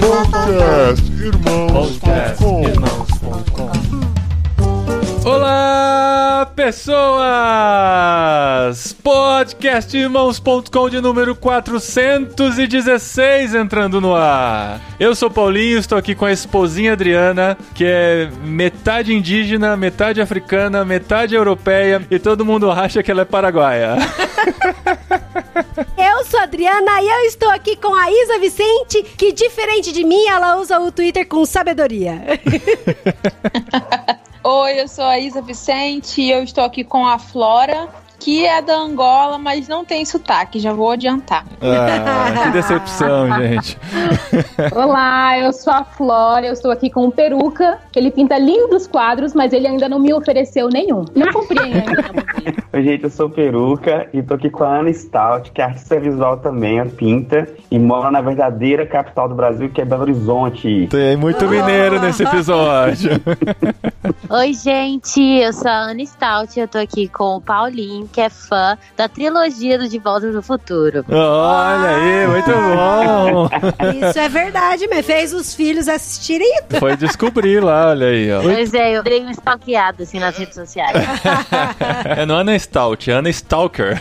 Podcast Irmãos.com Olá, pessoas! Podcastirmãos.com de número 416 entrando no ar. Eu sou Paulinho, estou aqui com a esposinha Adriana, que é metade indígena, metade africana, metade europeia e todo mundo acha que ela é paraguaia. Sou a Adriana e eu estou aqui com a Isa Vicente, que diferente de mim, ela usa o Twitter com sabedoria. Oi, eu sou a Isa Vicente e eu estou aqui com a Flora, que é da Angola, mas não tem sotaque, já vou adiantar. Ah, que decepção, gente. Olá, eu sou a Flora, eu estou aqui com o Peruca. Ele pinta lindos quadros, mas ele ainda não me ofereceu nenhum. Não comprei ainda. Oi, gente, eu sou Peruca e tô aqui com a Ana Stout, que é artista visual também, a pinta, e mora na verdadeira capital do Brasil, que é Belo Horizonte. Tem muito mineiro nesse episódio. Oi, gente, eu sou a Ana Stout, eu tô aqui com o Paulinho, que é fã da trilogia do De Volta pro Futuro. Olha aí, muito bom. Isso é verdade, mas fez os filhos assistirem. Foi descobrir lá, olha aí, ó. Pois é, eu dei um stalkeado assim nas redes sociais. É não Ana Stout, é Ana Stalker.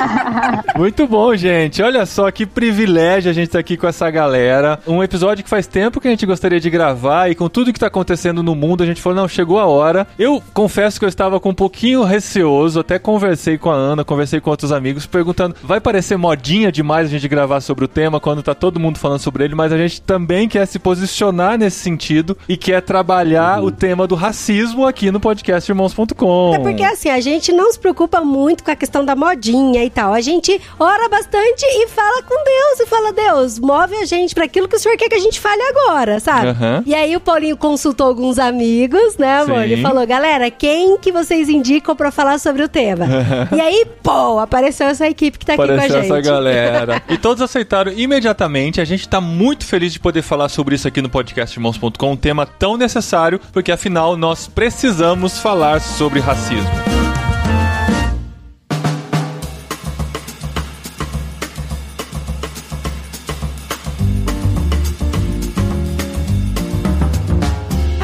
Muito bom, gente. Olha só que privilégio a gente estar tá aqui com essa galera. Um episódio que faz tempo que a gente gostaria de gravar e com tudo que está acontecendo no mundo, a gente falou, não, chegou a hora. Eu confesso que eu estava com um pouquinho receoso, até conversei com a Ana, conversei com outros amigos, perguntando, vai parecer modinha demais a gente gravar sobre o tema quando tá todo mundo falando sobre ele, mas a gente também quer se posicionar nesse sentido e quer trabalhar uhum. o tema do racismo aqui no podcast irmãos.com. É porque assim, a gente não se preocupa muito com a questão da modinha e tal. A gente ora bastante e fala com Deus e fala: Deus, move a gente para aquilo que o senhor quer que a gente fale agora, sabe? Uhum. E aí o Paulinho consultou alguns amigos, né, amor? Sim. E falou: galera, quem que vocês indicam para falar sobre o tema? E aí, pô, apareceu essa equipe que tá apareceu aqui com a gente. essa galera. e todos aceitaram imediatamente. A gente tá muito feliz de poder falar sobre isso aqui no podcast irmãos.com, um tema tão necessário, porque afinal nós precisamos falar sobre racismo.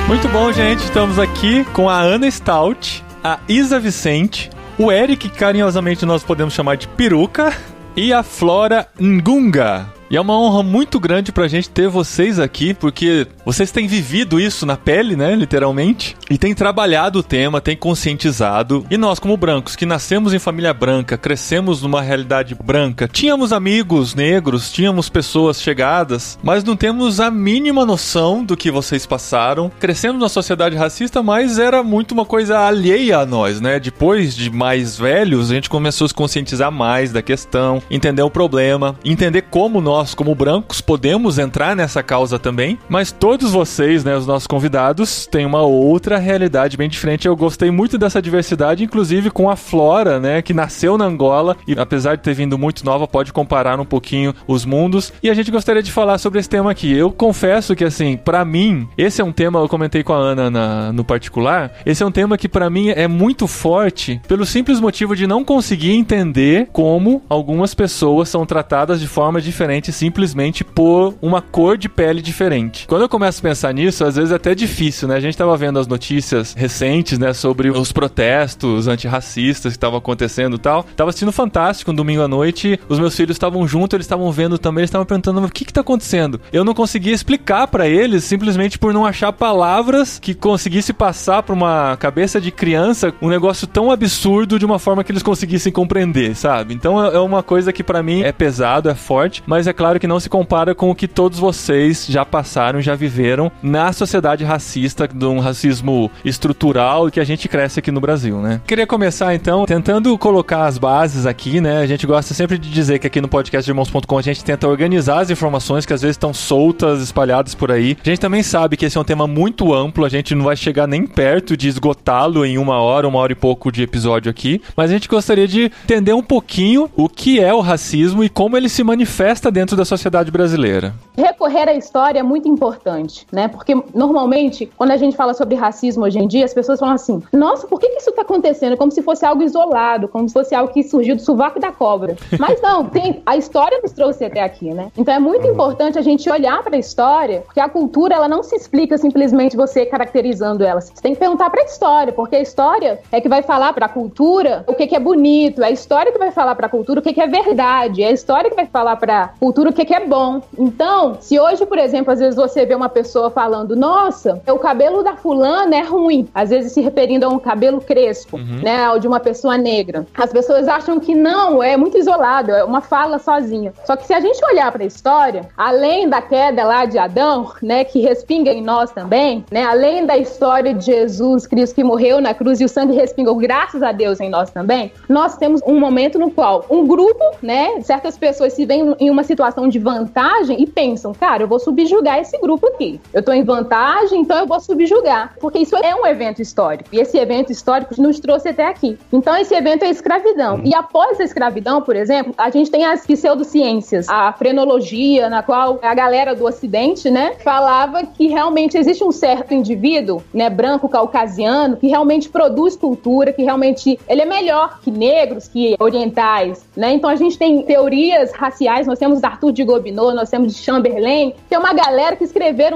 Muito bom, gente. Estamos aqui com a Ana Stout, a Isa Vicente, o Eric, carinhosamente nós podemos chamar de Peruca, e a Flora Ngunga. E é uma honra muito grande pra gente ter vocês aqui, porque vocês têm vivido isso na pele, né, literalmente, e têm trabalhado o tema, têm conscientizado. E nós, como brancos, que nascemos em família branca, crescemos numa realidade branca, tínhamos amigos negros, tínhamos pessoas chegadas, mas não temos a mínima noção do que vocês passaram. Crescemos na sociedade racista, mas era muito uma coisa alheia a nós, né? Depois de mais velhos, a gente começou a se conscientizar mais da questão, entender o problema, entender como nós como brancos, podemos entrar nessa causa também, mas todos vocês, né, os nossos convidados, têm uma outra realidade bem diferente. Eu gostei muito dessa diversidade, inclusive com a Flora, né, que nasceu na Angola e apesar de ter vindo muito nova, pode comparar um pouquinho os mundos. E a gente gostaria de falar sobre esse tema aqui. Eu confesso que, assim, para mim, esse é um tema, eu comentei com a Ana na, no particular, esse é um tema que para mim é muito forte pelo simples motivo de não conseguir entender como algumas pessoas são tratadas de forma diferente simplesmente por uma cor de pele diferente. Quando eu começo a pensar nisso, às vezes é até difícil, né? A gente tava vendo as notícias recentes, né, sobre os protestos antirracistas que estavam acontecendo e tal. Tava assistindo Fantástico um domingo à noite, os meus filhos estavam juntos, eles estavam vendo também, eles estavam perguntando o que que tá acontecendo. Eu não conseguia explicar para eles simplesmente por não achar palavras que conseguisse passar para uma cabeça de criança um negócio tão absurdo de uma forma que eles conseguissem compreender, sabe? Então é, é uma coisa que para mim é pesado, é forte, mas é claro que não se compara com o que todos vocês já passaram, já viveram na sociedade racista, de um racismo estrutural que a gente cresce aqui no Brasil, né? Queria começar então tentando colocar as bases aqui, né? A gente gosta sempre de dizer que aqui no podcast irmãos.com a gente tenta organizar as informações que às vezes estão soltas, espalhadas por aí. A gente também sabe que esse é um tema muito amplo, a gente não vai chegar nem perto de esgotá-lo em uma hora, uma hora e pouco de episódio aqui, mas a gente gostaria de entender um pouquinho o que é o racismo e como ele se manifesta dentro da sociedade brasileira? Recorrer à história é muito importante. Importante, né? Porque normalmente, quando a gente fala sobre racismo hoje em dia, as pessoas falam assim: nossa, por que, que isso está acontecendo? Como se fosse algo isolado, como se fosse algo que surgiu do sovaco da cobra. Mas não, tem, a história nos trouxe até aqui, né? Então é muito importante a gente olhar para a história, porque a cultura ela não se explica simplesmente você caracterizando ela. Você tem que perguntar para a história, porque a história é que vai falar para a cultura o que, que é bonito, é a história que vai falar para a cultura o que, que é verdade, é a história que vai falar para a cultura o que, que é bom. Então, se hoje, por exemplo, às vezes você vê uma pessoa falando, nossa, o cabelo da fulana é ruim, às vezes se referindo a um cabelo crespo, uhum. né, ou de uma pessoa negra. As pessoas acham que não, é muito isolado, é uma fala sozinha. Só que se a gente olhar para a história, além da queda lá de Adão, né, que respinga em nós também, né, além da história de Jesus Cristo que morreu na cruz e o sangue respingou, graças a Deus, em nós também, nós temos um momento no qual um grupo, né, certas pessoas se veem em uma situação de vantagem e pensam, cara, eu vou subjugar esse grupo aqui. Eu tô em vantagem, então eu vou subjugar. Porque isso é um evento histórico. E esse evento histórico nos trouxe até aqui. Então esse evento é a escravidão. E após a escravidão, por exemplo, a gente tem as pseudociências, a frenologia, na qual a galera do Ocidente, né, falava que realmente existe um certo indivíduo, né, branco, caucasiano, que realmente produz cultura, que realmente ele é melhor que negros, que orientais, né? Então a gente tem teorias raciais, nós temos Arthur de Gobineau, nós temos de Chamberlain, tem uma galera que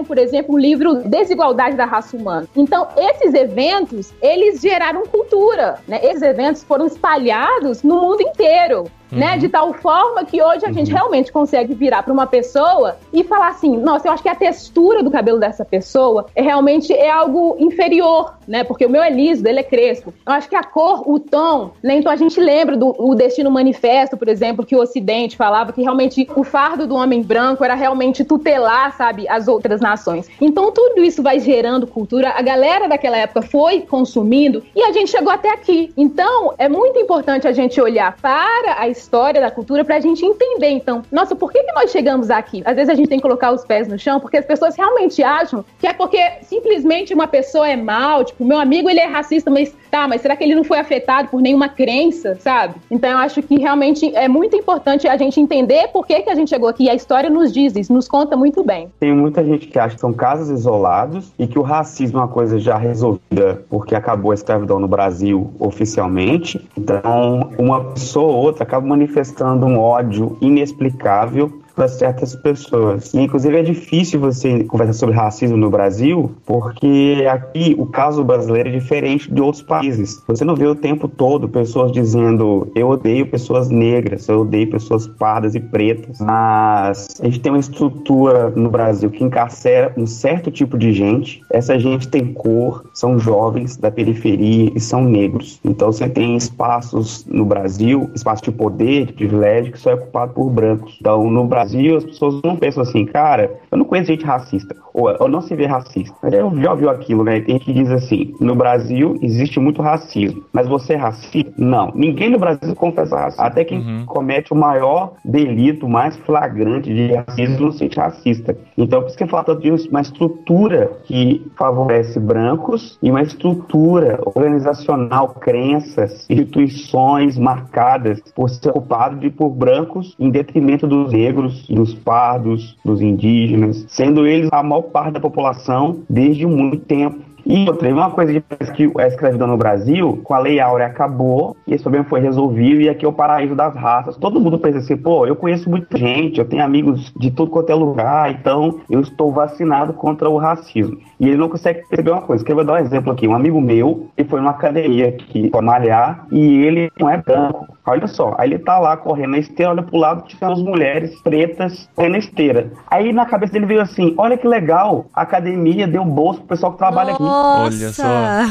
por exemplo, o livro Desigualdade da Raça Humana. Então esses eventos, eles geraram cultura, né? Esses eventos foram espalhados no mundo inteiro né? Uhum. De tal forma que hoje a gente uhum. realmente consegue virar para uma pessoa e falar assim: nossa, eu acho que a textura do cabelo dessa pessoa é realmente é algo inferior, né? Porque o meu é liso, ele é crespo. Eu acho que a cor, o tom, né? Então a gente lembra do o Destino Manifesto, por exemplo, que o Ocidente falava que realmente o fardo do homem branco era realmente tutelar, sabe, as outras nações. Então tudo isso vai gerando cultura. A galera daquela época foi consumindo e a gente chegou até aqui. Então é muito importante a gente olhar para a história da cultura pra gente entender, então, nossa, por que, que nós chegamos aqui? Às vezes a gente tem que colocar os pés no chão, porque as pessoas realmente acham que é porque simplesmente uma pessoa é mal, tipo, meu amigo ele é racista, mas tá, mas será que ele não foi afetado por nenhuma crença, sabe? Então eu acho que realmente é muito importante a gente entender por que, que a gente chegou aqui. E a história nos diz isso, nos conta muito bem. Tem muita gente que acha que são casos isolados e que o racismo é uma coisa já resolvida porque acabou a escravidão no Brasil oficialmente. Então, uma pessoa ou outra acaba manifestando um ódio inexplicável para certas pessoas. E, inclusive, é difícil você conversar sobre racismo no Brasil, porque aqui o caso brasileiro é diferente de outros países. Você não vê o tempo todo pessoas dizendo eu odeio pessoas negras, eu odeio pessoas pardas e pretas. Mas a gente tem uma estrutura no Brasil que encarcera um certo tipo de gente. Essa gente tem cor, são jovens da periferia e são negros. Então você tem espaços no Brasil, espaço de poder, de privilégio, que só é ocupado por brancos. Então, no Brasil, Brasil, as pessoas não pensam assim, cara, eu não conheço gente racista, ou, ou não se vê racista. Eu já ouviu aquilo, né? Tem que diz assim: no Brasil existe muito racismo, mas você é racista? Não. Ninguém no Brasil confessa racismo. Até quem uhum. comete o maior delito, mais flagrante de racismo, não se sente racista. Então, por isso que tanto de uma estrutura que favorece brancos e uma estrutura organizacional, crenças, instituições marcadas por ser ocupado de, por brancos em detrimento dos negros, dos pardos, dos indígenas, sendo eles a maior parte da população desde muito tempo. E outra, uma coisa que a escravidão no Brasil, com a Lei Áurea acabou, e esse problema foi resolvido, e aqui é o paraíso das raças. Todo mundo pensa assim, pô, eu conheço muita gente, eu tenho amigos de tudo quanto é lugar, então eu estou vacinado contra o racismo. E ele não consegue perceber uma coisa, que eu vou dar um exemplo aqui. Um amigo meu, ele foi numa academia aqui para malhar, e ele não é branco. Olha só, aí ele tá lá correndo na esteira, olha pro lado, tinha umas mulheres pretas correndo na esteira. Aí na cabeça dele veio assim: olha que legal, a academia deu bolsa pro pessoal que trabalha aqui. Olha só.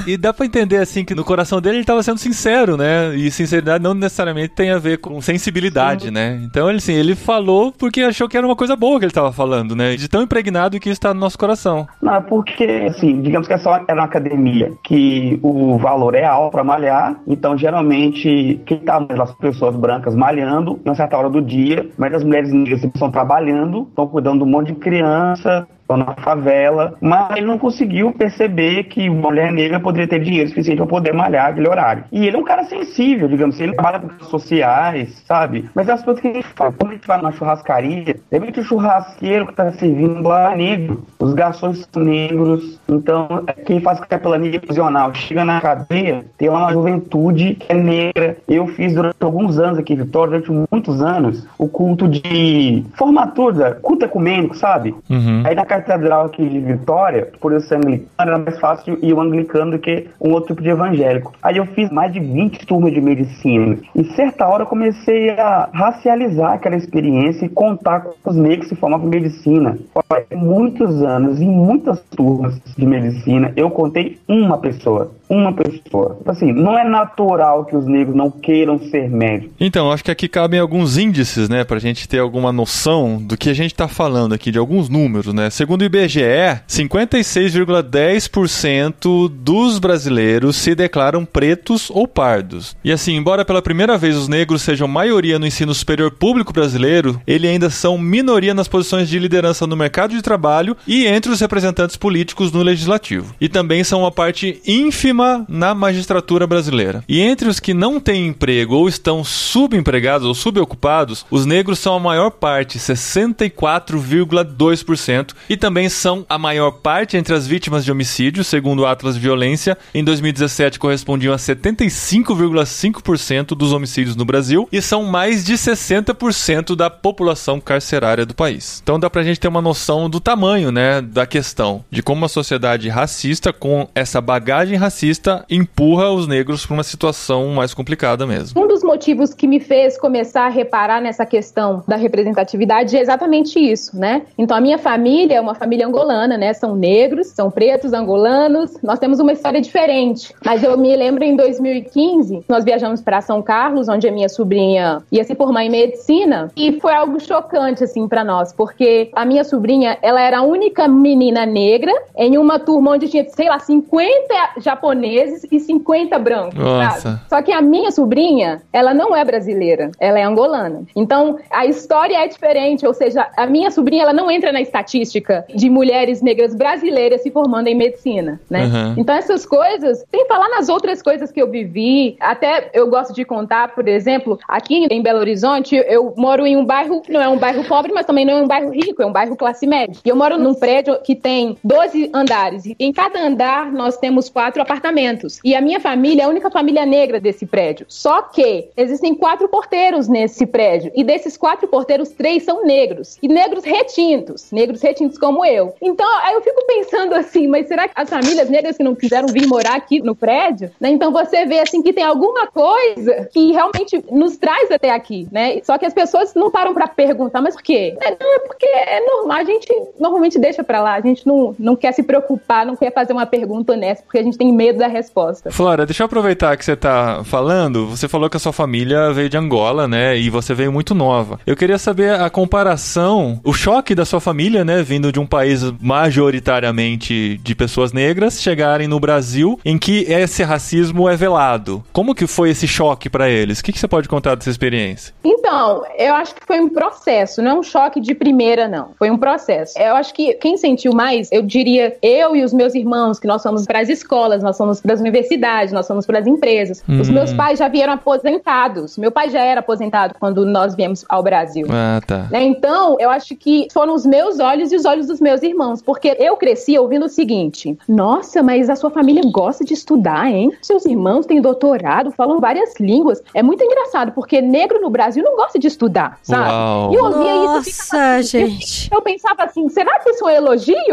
E dá pra entender assim que no coração dele ele tava sendo sincero, né? E sinceridade não necessariamente tem a ver com sensibilidade, Sim. né? Então ele assim, ele falou porque achou que era uma coisa boa que ele tava falando, né? De tão impregnado que isso tá no nosso coração. Não, é porque, assim, digamos que é só era uma academia que o valor é alto pra malhar, então geralmente quem tá as pessoas brancas malhando, em uma certa hora do dia, mas as mulheres negras estão trabalhando, estão cuidando de um monte de criança, estão na favela, mas ele não conseguiu perceber que mulher negra poderia ter dinheiro suficiente para poder malhar aquele horário. E ele é um cara sensível, digamos assim, ele trabalha com sociais, sabe? Mas é as coisas que a gente fala, quando a gente vai numa churrascaria, de repente o churrasqueiro que tá servindo lá é negro, os garçons são negros, então quem faz capelania prisional chega na cadeia, tem lá uma juventude que é negra. Eu fiz durante alguns anos aqui em Vitória, durante muitos anos, o culto de formatura, culto ecumênico, sabe? Uhum. Aí na catedral aqui de Vitória, por eu ser anglicano, era mais fácil ir o anglicano do que um outro tipo de evangélico. Aí eu fiz mais de 20 turmas de medicina. E certa hora eu comecei a racializar aquela experiência e contar com os negros que formavam medicina. Olha, muitos anos, em muitas turmas de medicina, eu contei uma pessoa uma pessoa. Assim, não é natural que os negros não queiram ser médicos. Então, acho que aqui cabem alguns índices, né, pra gente ter alguma noção do que a gente tá falando aqui, de alguns números, né? Segundo o IBGE, 56,10% dos brasileiros se declaram pretos ou pardos. E assim, embora pela primeira vez os negros sejam maioria no ensino superior público brasileiro, eles ainda são minoria nas posições de liderança no mercado de trabalho e entre os representantes políticos no legislativo. E também são uma parte ínfima na magistratura brasileira. E entre os que não têm emprego ou estão subempregados ou subocupados, os negros são a maior parte, 64,2%, e também são a maior parte entre as vítimas de homicídio, segundo o Atlas Violência. Em 2017 correspondiam a 75,5% dos homicídios no Brasil e são mais de 60% da população carcerária do país. Então dá pra gente ter uma noção do tamanho, né, da questão, de como a sociedade racista com essa bagagem racista racista empurra os negros para uma situação mais complicada mesmo. Um dos motivos que me fez começar a reparar nessa questão da representatividade é exatamente isso, né? Então a minha família é uma família angolana, né? São negros, são pretos angolanos. Nós temos uma história diferente. Mas eu me lembro em 2015, nós viajamos para São Carlos, onde a minha sobrinha ia se formar em medicina, e foi algo chocante assim para nós, porque a minha sobrinha, ela era a única menina negra em uma turma onde tinha, sei lá, 50 japoneses e 50 brancos. Nossa. Só que a minha sobrinha, ela não é brasileira, ela é angolana. Então, a história é diferente, ou seja, a minha sobrinha, ela não entra na estatística de mulheres negras brasileiras se formando em medicina, né? Uhum. Então, essas coisas, sem falar nas outras coisas que eu vivi, até eu gosto de contar, por exemplo, aqui em Belo Horizonte, eu moro em um bairro, não é um bairro pobre, mas também não é um bairro rico, é um bairro classe média. E eu moro num prédio que tem 12 andares, e em cada andar nós temos quatro apartamentos apartamentos. E a minha família é a única família negra desse prédio. Só que existem quatro porteiros nesse prédio. E desses quatro porteiros, três são negros. E negros retintos. Negros retintos como eu. Então, aí eu fico pensando assim, mas será que as famílias negras que não quiseram vir morar aqui no prédio, né? Então você vê assim que tem alguma coisa que realmente nos traz até aqui, né? Só que as pessoas não param para perguntar, mas por quê? É, não, é porque é normal, a gente normalmente deixa para lá, a gente não, não quer se preocupar, não quer fazer uma pergunta honesta, porque a gente tem medo da resposta. Flora, deixa eu aproveitar que você tá falando. Você falou que a sua família veio de Angola, né? E você veio muito nova. Eu queria saber a comparação, o choque da sua família, né? Vindo de um país majoritariamente de pessoas negras, chegarem no Brasil, em que esse racismo é velado. Como que foi esse choque para eles? O que, que você pode contar dessa experiência? Então, eu acho que foi um processo, não é um choque de primeira, não. Foi um processo. Eu acho que quem sentiu mais, eu diria eu e os meus irmãos, que nós fomos para as escolas, nós fomos para as universidades, nós fomos para as empresas. Uhum. Os meus pais já vieram aposentados. Meu pai já era aposentado quando nós viemos ao Brasil. Ah, tá. Né? Então, eu acho que foram os meus olhos e os olhos dos meus irmãos, porque eu cresci ouvindo o seguinte: nossa, mas a sua família gosta de estudar, hein? Seus irmãos têm doutorado, falam várias línguas. É muito engraçado, porque negro no Brasil não gosta de estudar, sabe? Uau. E eu ouvia Nossa, isso. Nossa, gente. Eu pensava assim: será que isso é um elogio?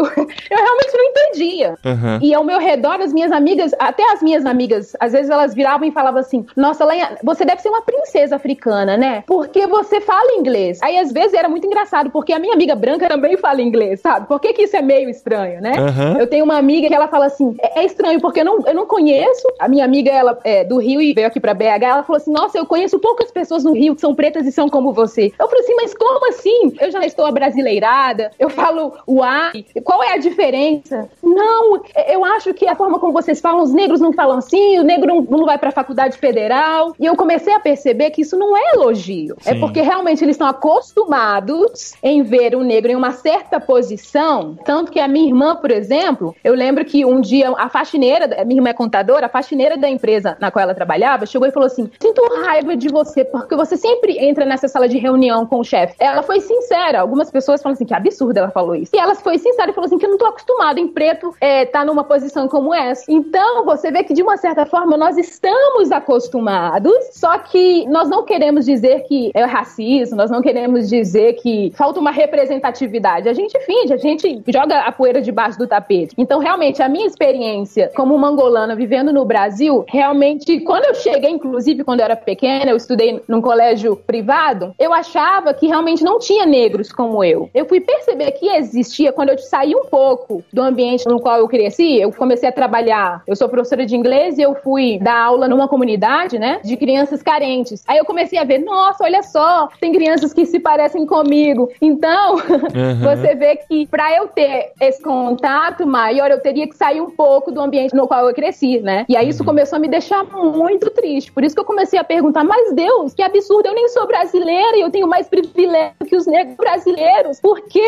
Eu realmente não entendia. Uhum. E ao meu redor, as minhas amigas até as minhas amigas, às vezes elas viravam e falavam assim: Nossa, Lenha, você deve ser uma princesa africana, né? Porque você fala inglês. Aí às vezes era muito engraçado, porque a minha amiga branca também fala inglês, sabe? Por que, que isso é meio estranho, né? Uhum. Eu tenho uma amiga que ela fala assim: É, é estranho, porque eu não, eu não conheço. A minha amiga, ela é do Rio e veio aqui pra BH. Ela falou assim: Nossa, eu conheço poucas pessoas no Rio que são pretas e são como você. Eu falei assim: Mas como assim? Eu já estou abrasileirada, eu falo uai. Qual é a diferença? Não, eu acho que a forma como vocês falam, os negros não falam assim, o negro não, não vai para a faculdade federal. E eu comecei a perceber que isso não é elogio. É Sim. É porque realmente eles estão acostumados em ver o negro em uma certa posição tanto que a minha irmã, por exemplo, eu lembro que um dia a faxineira, minha irmã é contadora, a faxineira da empresa na qual ela trabalhava, chegou e falou assim: Sinto raiva de você, porque você sempre entra nessa sala de reunião com o chefe. Ela foi sincera. Algumas pessoas falam assim: que absurdo ela falou isso. E ela foi sincera e falou assim: que eu não tô acostumada em preto é, tá numa posição como essa. Então, você vê que de uma certa forma nós estamos acostumados, só que nós não queremos dizer que é racismo, nós não queremos dizer que falta uma representatividade. A gente finge, a gente joga a poeira debaixo do tapete. Então, realmente, a minha experiência como mangolana vivendo no Brasil, realmente, quando eu cheguei, inclusive quando eu era pequena, eu estudei num colégio privado, eu achava que realmente não tinha negros como eu. Eu fui perceber que existia quando eu saí um pouco do ambiente no qual eu cresci. Eu comecei a trabalhar, eu sou professora de inglês e eu fui dar aula numa comunidade, né, de crianças carentes. Aí eu comecei a ver, nossa, olha só, tem crianças que se parecem comigo. Então, uhum. você vê que para eu ter esse contato maior, eu teria que sair um pouco do ambiente no qual eu cresci, né? E aí isso uhum. começou a me deixar muito triste. Por isso que eu comecei a perguntar, mas Deus, que absurdo, eu nem sou brasileira e eu tenho mais privilégio que os negros brasileiros. Por que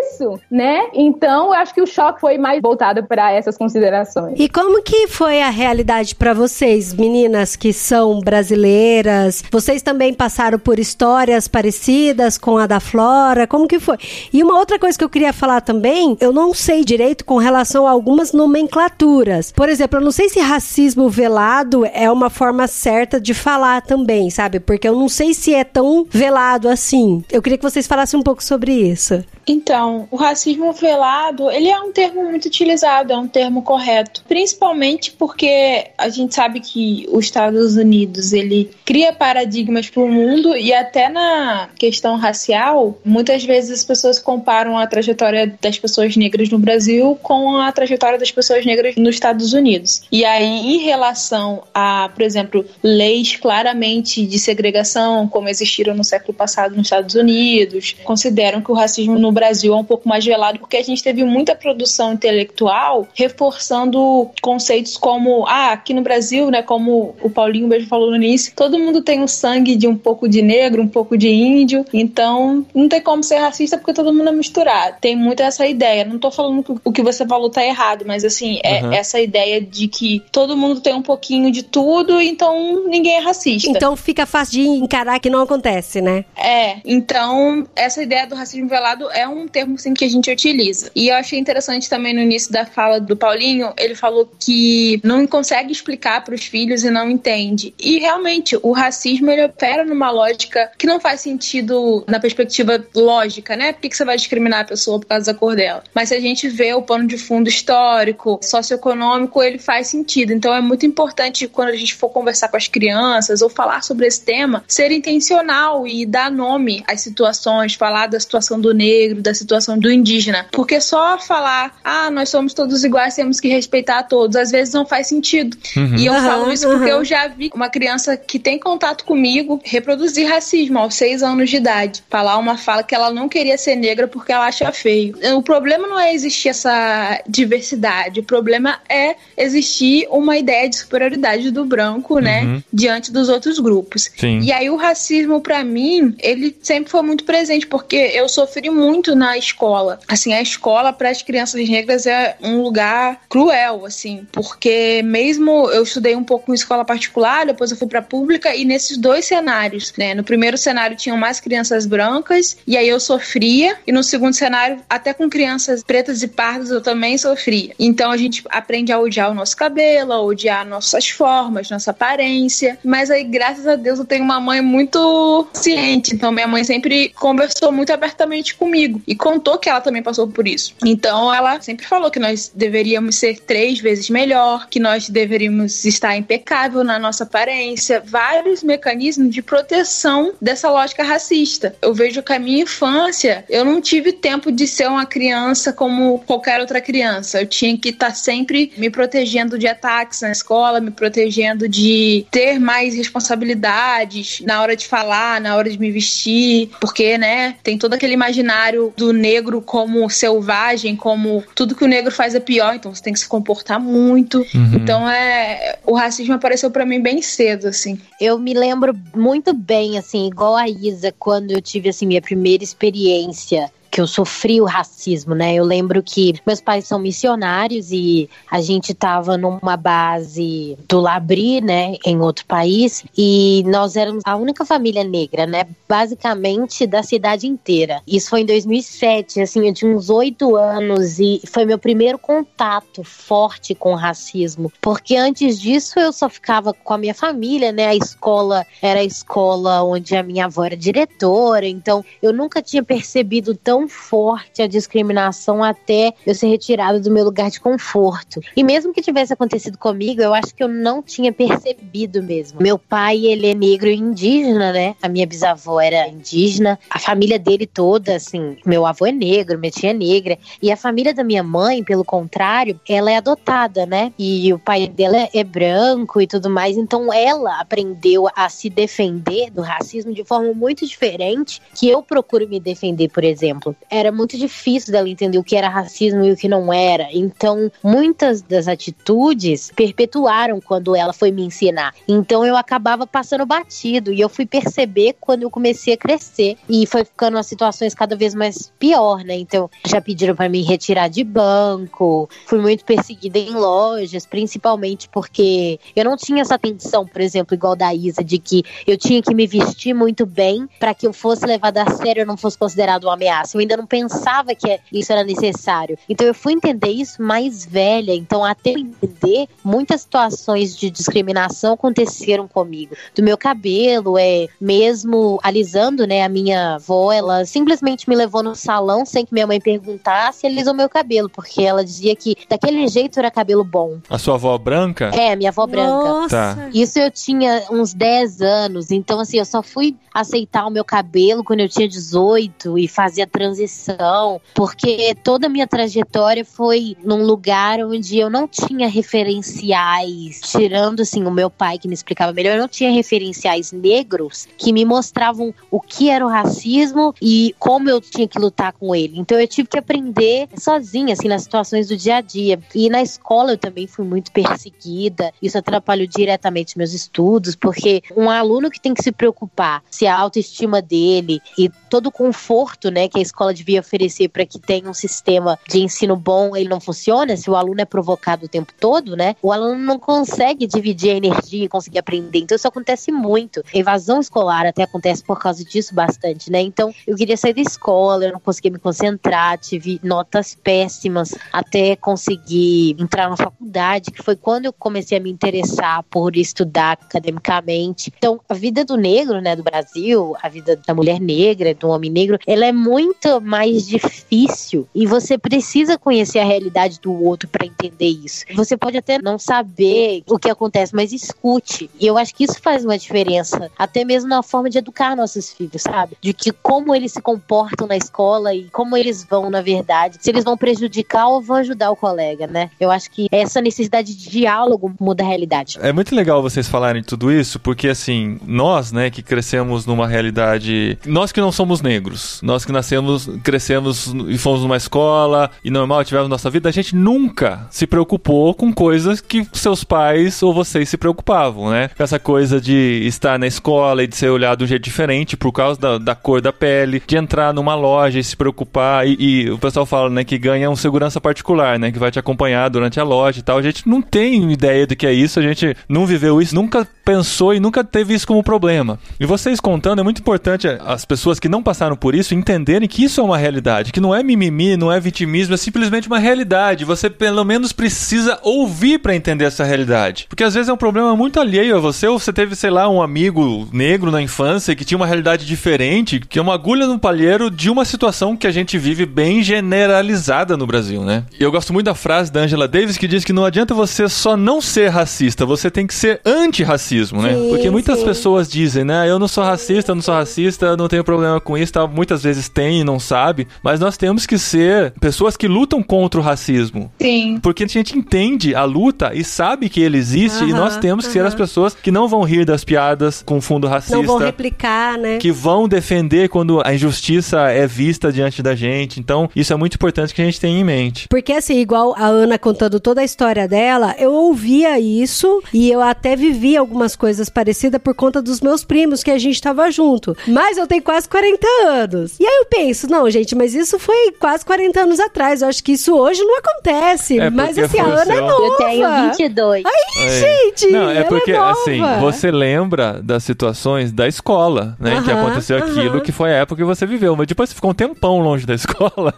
isso? Né? Então, eu acho que o choque foi mais voltado para essas considerações. E como que foi a realidade para vocês, meninas que são brasileiras? Vocês também passaram por histórias parecidas com a da Flora? Como que foi? E uma outra coisa que eu queria falar também, eu não sei direito com relação a algumas nomenclaturas. Por exemplo, eu não sei se racismo velado é uma forma certa de falar também, sabe? Porque eu não sei se é tão velado assim. Eu queria que vocês falassem um pouco sobre isso. Então, o racismo velado, ele é um termo muito utilizado, é um termo correto, principalmente porque a gente sabe que os Estados Unidos, ele cria paradigmas para o mundo e até na questão racial, muitas vezes as pessoas comparam a trajetória das pessoas negras no Brasil com a trajetória das pessoas negras nos Estados Unidos. E aí, em relação a, por exemplo, leis claramente de segregação, como existiram no século passado nos Estados Unidos, consideram que o racismo no Brasil é um pouco mais velado porque a gente teve muita produção intelectual reforçando conceitos como, ah, aqui no Brasil, né, como o Paulinho mesmo falou no início, todo mundo tem um sangue de um pouco de negro, um pouco de índio, então não tem como ser racista porque todo mundo é misturado. Tem muito essa ideia. Não tô falando que o que você falou tá errado, mas assim, é uhum. essa ideia de que todo mundo tem um pouquinho de tudo, então ninguém é racista. Então fica fácil de encarar que não acontece, né? É, então essa ideia do racismo velado é um termo assim, que a gente utiliza. E eu achei interessante também no início da fala do Paulinho, ele falou que não consegue explicar para os filhos e não entende. E realmente, o racismo ele opera numa lógica que não faz sentido na perspectiva lógica, né? Por que você vai discriminar a pessoa por causa da cor dela? Mas se a gente vê o pano de fundo histórico, socioeconômico, ele faz sentido. Então é muito importante quando a gente for conversar com as crianças ou falar sobre esse tema, ser intencional e dar nome às situações, falar da situação do negro, da situação do indígena. Porque só falar, ah, nós somos todos iguais, temos que respeitar todos, às vezes não faz sentido. Uhum. E eu uhum, falo isso porque uhum. eu já vi uma criança que tem contato comigo reproduzir racismo aos seis anos de idade. Falar uma fala que ela não queria ser negra porque ela acha feio. O problema não é existir essa diversidade, o problema é existir uma ideia de superioridade do branco, né, uhum. diante dos outros grupos. Sim. E aí o racismo, para mim, ele sempre foi muito presente porque eu sofri muito na escola. Assim, a escola para as crianças negras é um lugar cruel, assim, porque mesmo eu estudei um pouco em escola particular, depois eu fui para pública e nesses dois cenários, né? No primeiro cenário tinham mais crianças brancas e aí eu sofria e no segundo cenário até com crianças pretas e pardas eu também sofria. Então a gente aprende a odiar o nosso cabelo, a odiar nossas formas, nossa aparência, mas aí graças a Deus eu tenho uma mãe muito ciente, então minha mãe sempre conversou muito abertamente comigo e contou que ela também passou por isso. Então ela sempre falou que nós deveríamos ser três vezes melhor, que nós deveríamos estar impecável na nossa aparência, vários mecanismos de proteção dessa lógica racista. Eu vejo que a minha infância, eu não tive tempo de ser uma criança como qualquer outra criança. Eu tinha que estar sempre me protegendo de ataques na escola, me protegendo de ter mais responsabilidades na hora de falar, na hora de me vestir, porque, né, tem todo aquele imaginário do negro como selvagem, como tudo que o negro faz é pior, então você tem que se comportar muito. Uhum. Então é, o racismo apareceu para mim bem cedo, assim. Eu me lembro muito bem, assim, igual a Isa, quando eu tive assim minha primeira experiência que eu sofri o racismo, né? Eu lembro que meus pais são missionários e a gente tava numa base do Labri, né, em outro país, e nós éramos a única família negra, né, basicamente da cidade inteira. Isso foi em 2007, assim, eu tinha uns oito anos e foi meu primeiro contato forte com o racismo, porque antes disso eu só ficava com a minha família, né, a escola era a escola onde a minha avó era diretora, então eu nunca tinha percebido tão forte a discriminação até eu ser retirada do meu lugar de conforto. E mesmo que tivesse acontecido comigo, eu acho que eu não tinha percebido mesmo. Meu pai, ele é negro e indígena, né? A minha bisavó era indígena, a família dele toda, assim, meu avô é negro, minha tia é negra, e a família da minha mãe, pelo contrário, ela é adotada, né? E o pai dela é branco e tudo mais, então ela aprendeu a se defender do racismo de forma muito diferente que eu procuro me defender, por exemplo. Era muito difícil dela entender o que era racismo e o que não era. Então, muitas das atitudes perpetuaram quando ela foi me ensinar. Então, eu acabava passando batido e eu fui perceber quando eu comecei a crescer e foi ficando as situações cada vez mais pior, né? Então, já pediram para me retirar de banco, fui muito perseguida em lojas, principalmente porque eu não tinha essa atenção, por exemplo, igual da Isa, de que eu tinha que me vestir muito bem para que eu fosse levada a sério, eu não fosse considerado uma ameaça. Eu ainda não pensava que isso era necessário. Então eu fui entender isso mais velha. Então, até entender, muitas situações de discriminação aconteceram comigo. Do meu cabelo, é mesmo alisando, né? A minha avó, ela simplesmente me levou no salão sem que minha mãe perguntasse, alisou meu cabelo, porque ela dizia que daquele jeito era cabelo bom. A sua avó branca? É, minha avó branca. Nossa. Tá. Isso eu tinha uns 10 anos, então assim, eu só fui aceitar o meu cabelo quando eu tinha 18 e fazia transição, porque toda a minha trajetória foi num lugar onde eu não tinha referenciais, tirando assim o meu pai que me explicava melhor, eu não tinha referenciais negros que me mostravam o que era o racismo e como eu tinha que lutar com ele. Então eu tive que aprender sozinha, assim, nas situações do dia a dia. E na escola eu também fui muito perseguida. Isso atrapalhou diretamente meus estudos, porque um aluno que tem que se preocupar se a autoestima dele e todo o conforto, né, que a escola devia oferecer para que tenha um sistema de ensino bom, ele não funciona, se o aluno é provocado o tempo todo, né? O aluno não consegue dividir a energia e conseguir aprender. Então isso acontece muito. Evasão escolar até acontece por causa disso bastante, né? Então eu queria sair da escola, eu não conseguia me concentrar, tive notas péssimas até conseguir entrar na faculdade, que foi quando eu comecei a me interessar por estudar academicamente. Então a vida do negro, né, do Brasil, a vida da mulher negra, do homem negro, ela é muito mais difícil e você precisa conhecer a realidade do outro para entender isso. Você pode até não saber o que acontece, mas escute. E eu acho que isso faz uma diferença, até mesmo na forma de educar nossos filhos, sabe? De que como eles se comportam na escola e como eles vão, na verdade, se eles vão prejudicar ou vão ajudar o colega, né? Eu acho que essa necessidade de diálogo muda a realidade. É muito legal vocês falarem tudo isso, porque assim, nós, né, que crescemos numa realidade. Nós que não somos negros, nós que nascemos, crescemos e fomos numa escola e normal tivemos nossa vida, a gente nunca se preocupou com coisas que seus pais ou vocês se preocupavam, né? Essa coisa de estar na escola e de ser olhado de um jeito diferente por causa da, da cor da pele, de entrar numa loja e se preocupar. E, e, o pessoal fala, né, que ganha um segurança particular, né? Que vai te acompanhar durante a loja e tal. A gente não tem ideia do que é isso, a gente não viveu isso, nunca pensou e nunca teve isso como problema. E vocês contando, é muito importante as pessoas que não passaram por isso entenderem que isso é uma realidade, que não é mimimi, não é vitimismo, é simplesmente uma realidade. Você pelo menos precisa ouvir para entender essa realidade. Porque às vezes é um problema muito alheio a você, ou você teve, sei lá, um amigo negro na infância que tinha uma realidade diferente, que é uma agulha no palheiro de uma situação que a gente vive bem generalizada no Brasil, né? E eu gosto muito da frase da Angela Davis que diz que não adianta você só não ser racista, você tem que ser antirracismo, né? Sim, Porque muitas sim. pessoas dizem, né, eu não sou racista, eu não sou racista, não tenho problema com isso, tal. muitas vezes tem não sabe, mas nós temos que ser pessoas que lutam contra o racismo. Sim. Porque a gente entende a luta e sabe que ele existe e Aham, nós temos que ser aham. as pessoas que não vão rir das piadas com fundo racista. Não vão replicar, né? Que vão defender quando a injustiça é vista diante da gente. Então, isso é muito importante que a gente tenha em mente. Porque assim, igual a Ana contando toda a história dela, eu ouvia isso e eu até vivi algumas coisas parecidas por conta dos meus primos que a gente tava junto. Mas eu tenho quase 40 anos. E aí eu penso, isso, não, gente, mas isso foi quase 40 anos atrás. Eu acho que isso hoje não acontece. É mas assim, a Ana é seu... é nova. Eu tenho 22. Aí, é. gente! Não, é porque, é assim, você lembra das situações da escola, né? Uh -huh, que aconteceu uh -huh. aquilo que foi a época que você viveu. Mas depois você ficou um tempão longe da escola.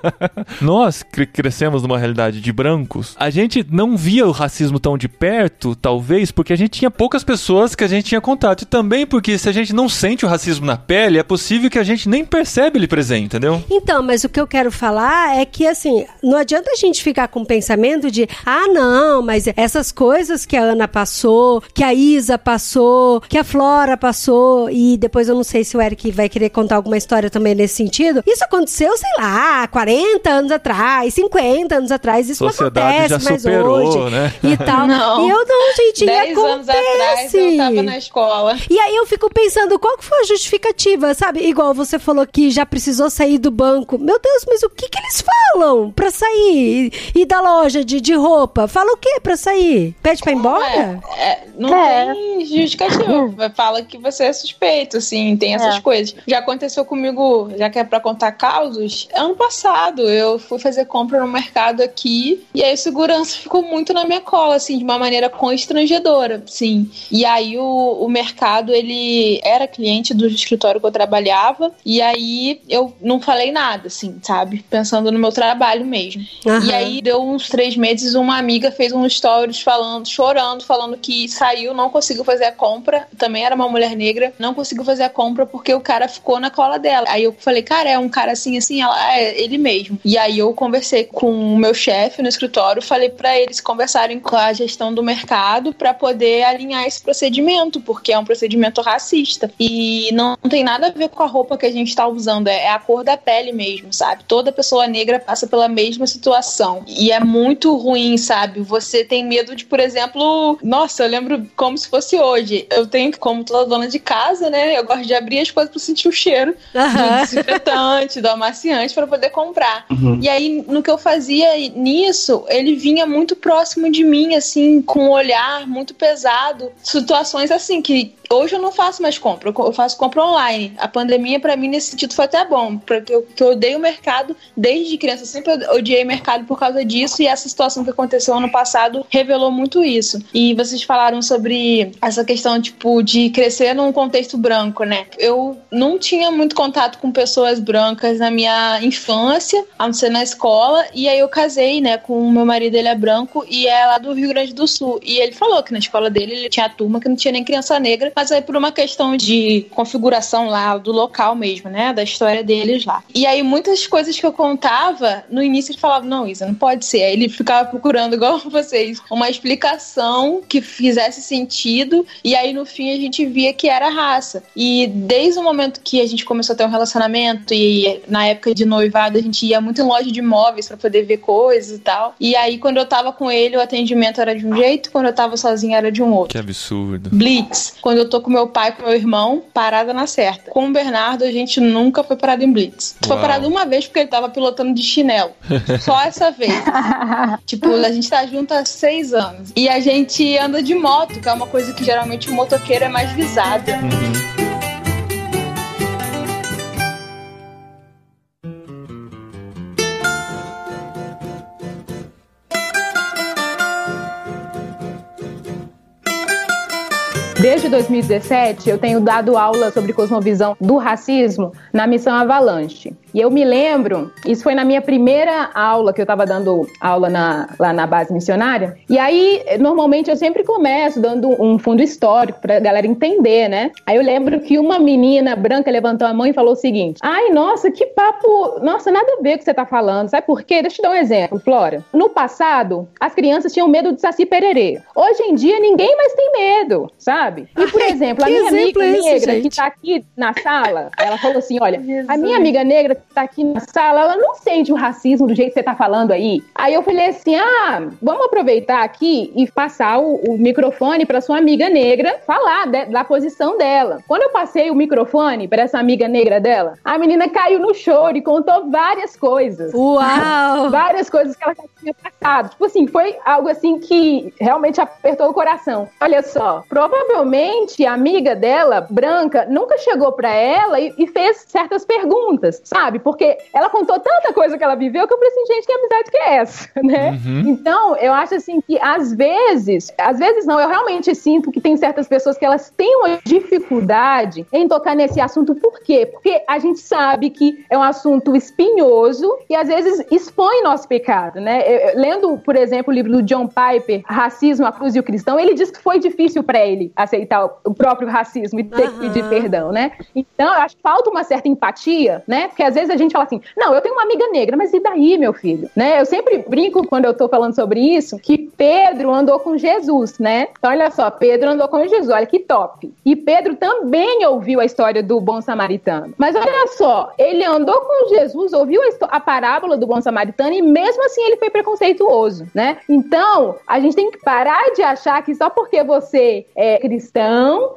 Nós que crescemos numa realidade de brancos, a gente não via o racismo tão de perto, talvez, porque a gente tinha poucas pessoas que a gente tinha contato. E também porque se a gente não sente o racismo na pele, é possível que a gente nem percebe ele presente, entendeu? Então, mas o que eu quero falar é que, assim, não adianta a gente ficar com o pensamento de, ah, não, mas essas coisas que a Ana passou, que a Isa passou, que a Flora passou, e depois eu não sei se o Eric vai querer contar alguma história também nesse sentido. Isso aconteceu, sei lá, 40 anos atrás, 50 anos atrás. Isso não acontece mais superou, hoje. Né? E tal. Não. E eu não, gente, 10 acontece. anos atrás eu tava na escola. E aí eu fico pensando, qual que foi a justificativa, sabe? Igual você falou que já precisou sair do banco. Meu Deus, mas o que que eles falam pra sair? E, e da loja de, de roupa? Fala o que pra sair? Pede pra ir embora? É, é, não é. tem justificativa. Fala que você é suspeito, assim, tem essas é. coisas. Já aconteceu comigo, já que é pra contar causos, ano passado eu fui fazer compra no mercado aqui e aí o segurança ficou muito na minha cola, assim, de uma maneira constrangedora, sim. E aí o, o mercado, ele era cliente do escritório que eu trabalhava e aí eu não falei nada, assim, sabe? Pensando no meu trabalho mesmo. Uhum. E aí deu uns três meses, uma amiga fez um stories falando, chorando, falando que saiu, não conseguiu fazer a compra. Também era uma mulher negra, não conseguiu fazer a compra porque o cara ficou na cola dela. Aí eu falei, cara, é um cara assim, assim, ela é ele mesmo. E aí eu conversei com o meu chefe no escritório, falei para eles conversarem com a gestão do mercado para poder alinhar esse procedimento, porque é um procedimento racista. E não tem nada a ver com a roupa que a gente tá usando, é a cor da pele mesmo, sabe? Toda pessoa negra passa pela mesma situação. E é muito ruim, sabe? Você tem medo de, por exemplo, nossa, eu lembro como se fosse hoje. Eu tenho, como toda dona de casa, né? Eu gosto de abrir as coisas para sentir o cheiro uhum. do desinfetante, do amaciante para poder comprar. Uhum. E aí, no que eu fazia nisso, ele vinha muito próximo de mim, assim, com um olhar muito pesado. Situações assim que Hoje eu não faço mais compra, eu faço compra online. A pandemia, para mim, nesse sentido, foi até bom, porque eu, eu odeio o mercado desde criança. Eu sempre odiei mercado por causa disso, e essa situação que aconteceu ano passado revelou muito isso. E vocês falaram sobre essa questão, tipo, de crescer num contexto branco, né? Eu não tinha muito contato com pessoas brancas na minha infância, a não ser na escola, e aí eu casei, né, com o meu marido, ele é branco, e é lá do Rio Grande do Sul. E ele falou que na escola dele ele tinha turma que não tinha nem criança negra, mas é por uma questão de configuração lá do local mesmo, né? Da história deles lá. E aí muitas coisas que eu contava, no início ele falava, não, Isa, não pode ser. Aí ele ficava procurando, igual vocês, uma explicação que fizesse sentido. E aí no fim a gente via que era raça. E desde o momento que a gente começou a ter um relacionamento e na época de noivado a gente ia muito em loja de imóveis para poder ver coisas e tal. E aí quando eu tava com ele o atendimento era de um jeito, quando eu tava sozinha era de um outro. Que absurdo. Blitz. Quando eu tô com meu pai, com meu irmão, parada na certa. Com o Bernardo, a gente nunca foi parado em blitz. Uau. Foi parado uma vez porque ele tava pilotando de chinelo. Só essa vez. tipo, a gente tá junto há seis anos. E a gente anda de moto, que é uma coisa que geralmente o motoqueiro é mais visado. Uhum. Desde 2017, eu tenho dado aula sobre cosmovisão do racismo na missão Avalanche. E eu me lembro, isso foi na minha primeira aula, que eu estava dando aula na, lá na base missionária. E aí, normalmente, eu sempre começo dando um fundo histórico para a galera entender, né? Aí eu lembro que uma menina branca levantou a mão e falou o seguinte: Ai, nossa, que papo. Nossa, nada a ver com o que você está falando. Sabe por quê? Deixa eu te dar um exemplo, Flora. No passado, as crianças tinham medo de saci pererê. Hoje em dia, ninguém mais tem medo, sabe? Sabe? E, por exemplo, a minha amiga é negra gente? que tá aqui na sala, ela falou assim: olha, Jesus. a minha amiga negra que tá aqui na sala, ela não sente o racismo do jeito que você tá falando aí. Aí eu falei assim: ah, vamos aproveitar aqui e passar o, o microfone para sua amiga negra falar de, da posição dela. Quando eu passei o microfone para essa amiga negra dela, a menina caiu no choro e contou várias coisas. Uau! várias coisas que ela já tinha passado. Tipo assim, foi algo assim que realmente apertou o coração. Olha só, provavelmente provavelmente a amiga dela, branca, nunca chegou para ela e, e, fez certas perguntas, sabe? Porque ela contou tanta coisa que ela viveu que eu falei assim, gente, que amizade que é essa, né? Uhum. Então, eu acho assim que às vezes, às vezes não, eu realmente sinto que tem certas pessoas que elas têm uma dificuldade em tocar nesse assunto. Por quê? Porque a gente sabe que é um assunto espinhoso e às vezes expõe nosso pecado, né? Eu, lendo, por exemplo, o livro do John Piper, Racismo, a Cruz e o Cristão, ele diz que foi difícil para ele aceitar o próprio racismo e ter uhum. que pedir perdão, né? Então, eu acho que falta uma certa empatia, né? Porque às vezes a gente fala assim: "Não, eu tenho uma amiga negra, mas e daí, meu filho?", né? Eu sempre brinco quando eu tô falando sobre isso que Pedro andou com Jesus, né? Então, olha só, Pedro andou com Jesus, olha que top. E Pedro também ouviu a história do bom samaritano. Mas olha só, ele andou com Jesus, ouviu a, a parábola do bom samaritano e mesmo assim ele foi preconceituoso, né? Então, a gente tem que parar de achar que só porque você é cristão,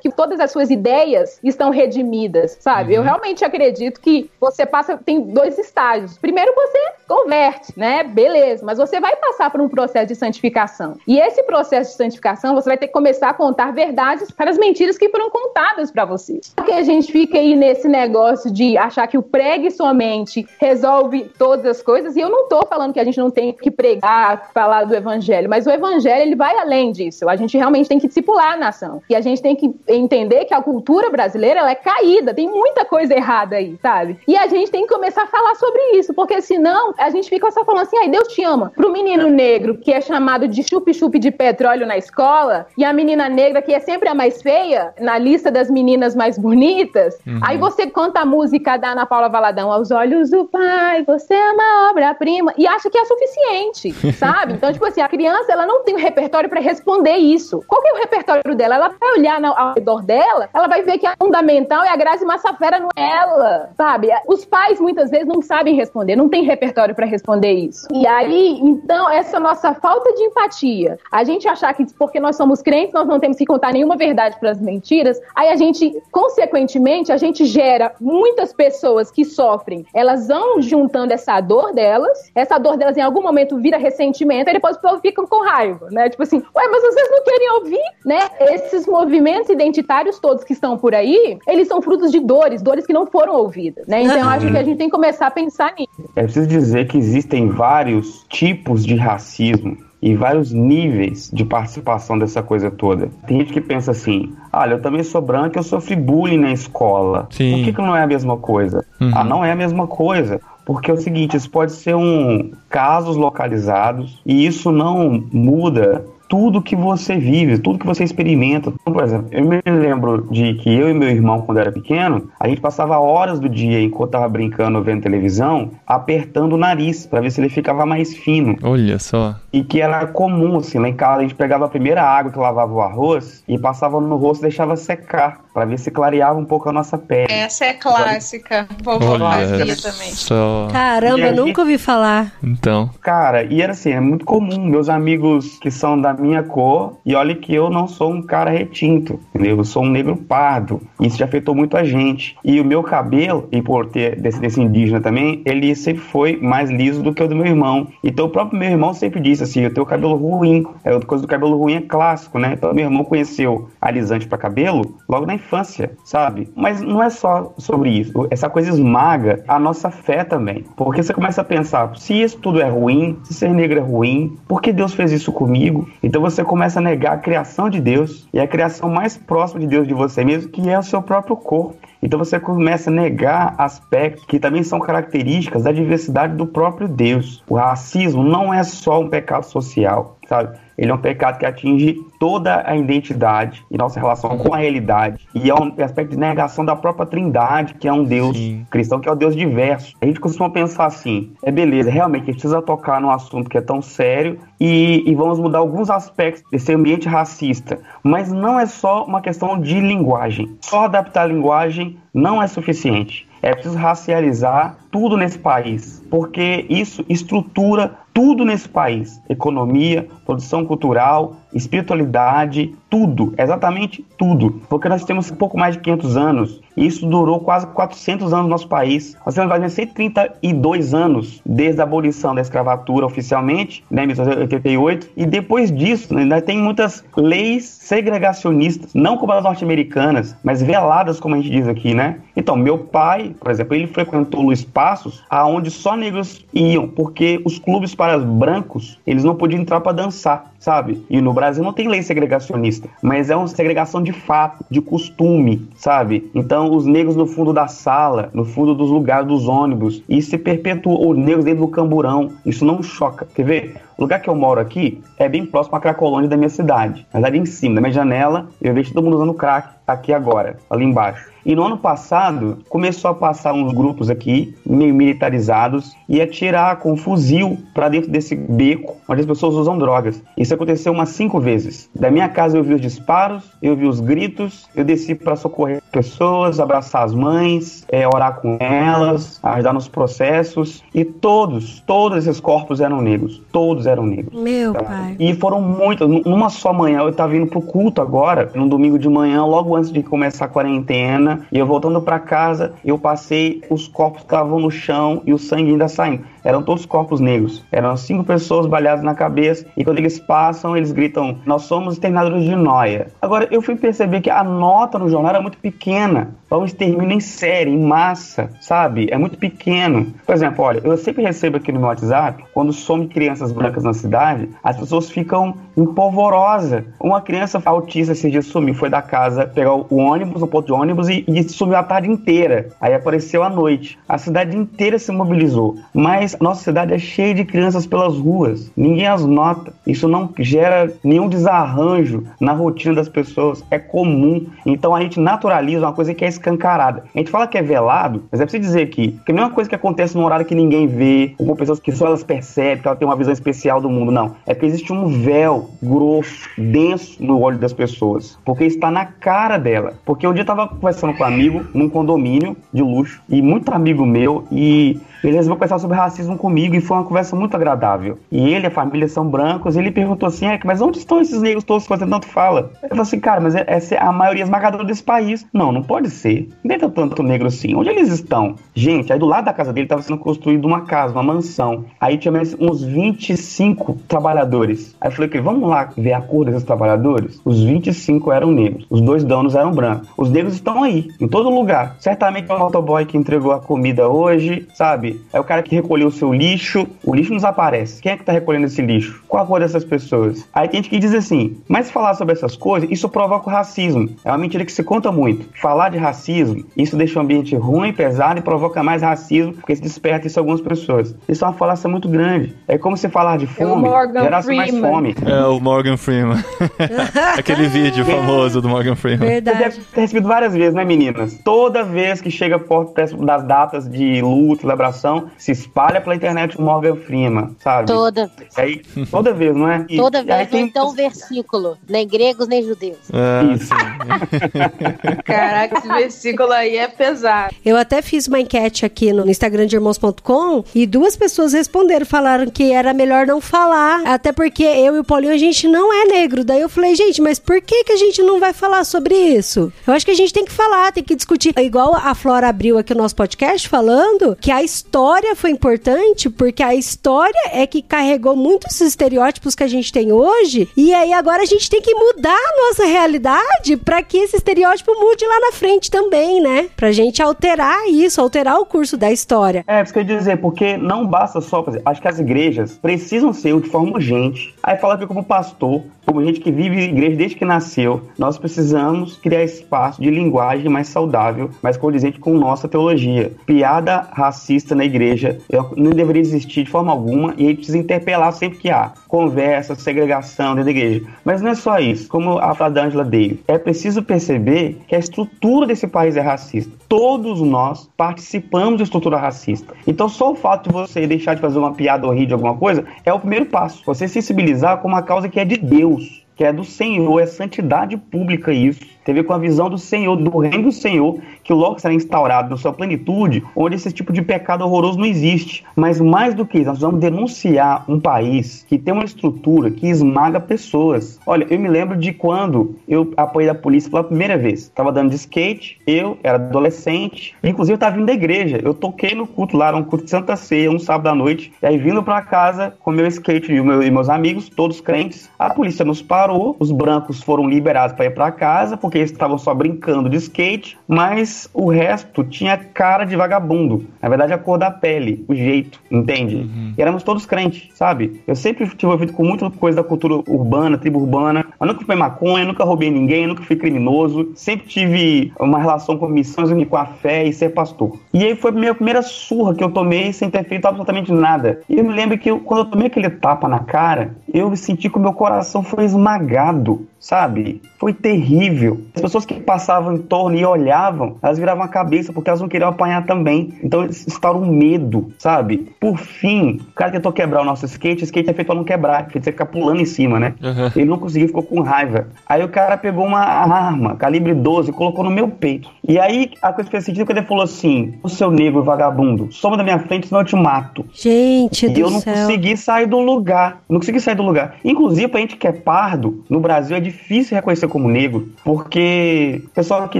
que todas as suas ideias estão redimidas, sabe? Uhum. Eu realmente acredito que você passa, tem dois estágios. Primeiro você converte, né? Beleza, mas você vai passar por um processo de santificação. E esse processo de santificação, você vai ter que começar a contar verdades para as mentiras que foram contadas para você. Porque a gente fica aí nesse negócio de achar que o pregue somente resolve todas as coisas, e eu não tô falando que a gente não tem que pregar, falar do evangelho, mas o evangelho ele vai além disso. A gente realmente tem que discipular a nação. E a gente tem que entender que a cultura brasileira ela é caída, tem muita coisa errada aí, sabe? E a gente tem que começar a falar sobre isso, porque senão a gente fica só falando assim, ai, Deus te ama. Pro menino negro que é chamado de chup-chup de petróleo na escola, e a menina negra que é sempre a mais feia, na lista das meninas mais bonitas, uhum. aí você canta a música da Ana Paula Valadão, aos olhos do pai, você é uma obra-prima, e acha que é suficiente, sabe? Então, tipo assim, a criança, ela não tem o um repertório para responder isso. Qual que é o repertório dela? Ela vai olhar ao redor dela, ela vai ver que a fundamental é a Grazi Massafera, não é ela, sabe? Os pais, muitas vezes, não sabem responder, não tem repertório para responder isso. E aí, então, essa nossa falta de empatia, a gente achar que porque nós somos crentes, nós não temos que contar nenhuma verdade para as mentiras, aí a gente, consequentemente, a gente gera muitas pessoas que sofrem, elas vão juntando essa dor delas, essa dor delas em algum momento vira ressentimento, e depois ficam com raiva, né? Tipo assim, ué, mas vocês não querem ouvir, né? Esses movimentos identitários todos que estão por aí, eles são frutos de dores, dores que não foram ouvidas, né? Então, eu acho que a gente tem que começar a pensar nisso. É preciso dizer que existem vários tipos de racismo e vários níveis de participação dessa coisa toda. Tem gente que pensa assim: olha, eu também sou branca, eu sofri bullying na escola. Sim. Por que, que não é a mesma coisa? Uhum. Ah, não é a mesma coisa. Porque é o seguinte, isso pode ser um casos localizados e isso não muda tudo que você vive, tudo que você experimenta. Então, por exemplo, eu me lembro de que eu e meu irmão, quando era pequeno, a gente passava horas do dia, enquanto tava brincando, vendo televisão, apertando o nariz para ver se ele ficava mais fino. Olha só. E que era comum, assim, lá em casa a gente pegava a primeira água que lavava o arroz e passava no rosto e deixava secar, para ver se clareava um pouco a nossa pele. Essa é clássica. Vovó fazia também. Só... Caramba, eu nunca ouvi falar. Então. Cara, e era assim, é muito comum. Meus amigos que são da minha cor, e olha que eu não sou um cara retinto, entendeu? Eu sou um negro pardo. Isso já afetou muito a gente. E o meu cabelo, e por ter descendência indígena também, ele sempre foi mais liso do que o do meu irmão. Então o próprio meu irmão sempre disse assim: eu tenho cabelo ruim. É outra coisa do cabelo ruim é clássico, né? Então meu irmão conheceu alisante para cabelo logo na infância, sabe? Mas não é só sobre isso. Essa coisa esmaga a nossa fé também. Porque você começa a pensar: se isso tudo é ruim, se ser negro é ruim, por que Deus fez isso comigo? Então você começa a negar a criação de Deus e a criação mais próxima de Deus de você mesmo, que é o seu próprio corpo. Então você começa a negar aspectos que também são características da diversidade do próprio Deus. O racismo não é só um pecado social, sabe? Ele é um pecado que atinge toda a identidade e nossa relação com a realidade. E é um aspecto de negação da própria trindade, que é um Deus Sim. cristão, que é o Deus diverso. A gente costuma pensar assim: é beleza, realmente a gente precisa tocar num assunto que é tão sério e, e vamos mudar alguns aspectos desse ambiente racista. Mas não é só uma questão de linguagem. Só adaptar a linguagem não é suficiente. É preciso racializar tudo nesse país, porque isso estrutura tudo nesse país: economia, produção cultural, espiritualidade, tudo, exatamente tudo. Porque nós temos pouco mais de 500 anos e isso durou quase 400 anos no nosso país. Nós temos mais de 132 anos desde a abolição da escravatura oficialmente, né, em 1988, e depois disso né, ainda tem muitas leis segregacionistas, não como as norte-americanas, mas veladas, como a gente diz aqui, né? Então, meu pai, por exemplo, ele frequentou espaços aonde só negros iam, porque os clubes para brancos, eles não podiam entrar para dançar, sabe? E no Brasil não tem lei segregacionista, mas é uma segregação de fato, de costume, sabe? Então, os negros no fundo da sala, no fundo dos lugares dos ônibus, isso se perpetua, os negros dentro do camburão, isso não choca. Quer ver? O lugar que eu moro aqui é bem próximo à Cracolândia da minha cidade. Na verdade, em cima da minha janela, eu vejo todo mundo usando crack aqui agora, ali embaixo. E no ano passado, começou a passar uns grupos aqui, meio militarizados, e atirar com um fuzil para dentro desse beco onde as pessoas usam drogas. Isso aconteceu umas cinco vezes. Da minha casa eu vi os disparos, eu vi os gritos, eu desci para socorrer pessoas, abraçar as mães, é, orar com elas, ajudar nos processos. E todos, todos esses corpos eram negros. Todos eram negros. Meu tá? pai. E foram muitos. Numa só manhã, eu estava indo pro culto agora, num domingo de manhã, logo antes de começar a quarentena e eu voltando para casa, eu passei, os corpos estavam no chão e o sangue ainda saindo. Eram todos corpos negros. Eram cinco pessoas baleadas na cabeça e quando eles passam, eles gritam: Nós somos exterminadores de noia. Agora, eu fui perceber que a nota no jornal era muito pequena para um extermínio em série, em massa, sabe? É muito pequeno. Por exemplo, olha, eu sempre recebo aqui no meu WhatsApp, quando some crianças brancas na cidade, as pessoas ficam empolvorosas. Uma criança autista esse dia sumiu, foi da casa pegar o ônibus, o ponto de ônibus e, e sumiu a tarde inteira. Aí apareceu à noite. A cidade inteira se mobilizou. Mas nossa cidade é cheia de crianças pelas ruas, ninguém as nota. Isso não gera nenhum desarranjo na rotina das pessoas, é comum. Então a gente naturaliza uma coisa que é escancarada. A gente fala que é velado, mas é preciso dizer aqui que não é uma coisa que acontece num horário que ninguém vê, ou com pessoas que só elas percebem, que ela tem uma visão especial do mundo, não. É que existe um véu grosso, denso no olho das pessoas, porque está na cara dela. Porque um dia eu tava conversando com um amigo num condomínio de luxo, e muito amigo meu, e ele resolveu conversar sobre racismo comigo e foi uma conversa muito agradável. E ele a família são brancos. ele perguntou assim: é, mas onde estão esses negros todos que você tanto fala? Eu falei assim, cara, mas essa é a maioria esmagadora desse país. Não, não pode ser. Nem tem tanto negro assim. Onde eles estão? Gente, aí do lado da casa dele estava sendo construída uma casa, uma mansão. Aí tinha mais uns 25 trabalhadores. Aí eu falei, vamos lá ver a cor desses trabalhadores? Os 25 eram negros. Os dois donos eram brancos. Os negros estão aí, em todo lugar. Certamente é o motoboy que entregou a comida hoje, sabe? É o cara que recolheu o seu lixo. O lixo não desaparece. Quem é que tá recolhendo esse lixo? Qual a cor dessas pessoas? Aí tem gente que diz assim, mas falar sobre essas coisas, isso provoca o racismo. É uma mentira que se conta muito. Falar de racismo, isso deixa o ambiente ruim, pesado e provoca mais racismo, porque se desperta isso em algumas pessoas. Isso é uma falácia muito grande. É como se falar de é fome, é gerasse mais fome. É o Morgan Freeman. Aquele vídeo famoso do Morgan Freeman. Verdade. Você deve ter recebido várias vezes, né, meninas? Toda vez que chega perto das datas de luto, celebração, informação se espalha pela internet o Morgan Freeman, sabe? Toda. Aí, toda vez, não é? E, toda vez, tem... então versículo. Nem gregos, nem judeus. Ah, Isso. Caraca, esse versículo aí é pesado. Eu até fiz uma enquete aqui no Instagram de irmãos.com e duas pessoas responderam, falaram que era melhor não falar, até porque eu e o Paulinho, a gente não é negro. Daí eu falei, gente, mas por que, que a gente não vai falar sobre isso? Eu acho que a gente tem que falar, tem que discutir. Igual a Flora abriu aqui o nosso podcast falando que a história história foi importante porque a história é que carregou muitos estereótipos que a gente tem hoje e aí agora a gente tem que mudar a nossa realidade para que esse estereótipo mude lá na frente também, né? Pra gente alterar isso, alterar o curso da história. É, isso que eu ia dizer, porque não basta só fazer. Acho que as igrejas precisam ser de forma urgente. Aí fala que como pastor, como gente que vive igreja desde que nasceu, nós precisamos criar espaço de linguagem mais saudável, mais condizente com nossa teologia. Piada racista na na igreja não deveria existir de forma alguma e a gente precisa interpelar sempre que há conversa, segregação dentro da igreja. Mas não é só isso, como a da Angela Davis. É preciso perceber que a estrutura desse país é racista. Todos nós participamos da estrutura racista. Então só o fato de você deixar de fazer uma piada ou rir de alguma coisa é o primeiro passo. Você sensibilizar com uma causa que é de Deus que é do Senhor, é santidade pública isso. Tem a ver com a visão do Senhor, do reino do Senhor, que logo será instaurado na sua plenitude, onde esse tipo de pecado horroroso não existe. Mas mais do que isso, nós vamos denunciar um país que tem uma estrutura que esmaga pessoas. Olha, eu me lembro de quando eu apoiei a polícia pela primeira vez. Estava dando de skate, eu era adolescente, inclusive eu estava vindo da igreja. Eu toquei no culto lá, era um culto de Santa Ceia, um sábado à noite, e aí vindo para casa com meu skate e, meu, e meus amigos, todos crentes, a polícia nos parou, os brancos foram liberados para ir para casa, porque eles estavam só brincando de skate, mas o resto tinha cara de vagabundo. Na verdade, a cor da pele, o jeito, entende? Uhum. E éramos todos crentes, sabe? Eu sempre tive envolvido com muita coisa da cultura urbana, tribo urbana. Eu nunca fui maconha, nunca roubei ninguém, nunca fui criminoso. Sempre tive uma relação com missões e com a fé e ser pastor. E aí foi a minha primeira surra que eu tomei sem ter feito absolutamente nada. E eu me lembro que eu, quando eu tomei aquele tapa na cara, eu me senti que o meu coração foi esmagado sabe? Foi terrível. As pessoas que passavam em torno e olhavam, elas viravam a cabeça porque elas não queriam apanhar também. Então eles estavam medo, sabe? Por fim, o cara tentou quebrar o nosso skate, o skate é feito pra não quebrar, feito você ficar pulando em cima, né? Uhum. Ele não conseguiu, ficou com raiva. Aí o cara pegou uma arma, calibre 12, e colocou no meu peito. E aí a coisa fez sentido quando ele falou assim: O seu negro vagabundo, soma da minha frente, senão eu te mato. Gente, e do eu não céu. consegui sair do lugar. Não consegui sair do lugar. Inclusive, pra gente que é pardo, no Brasil é difícil difícil reconhecer como negro, porque o pessoal que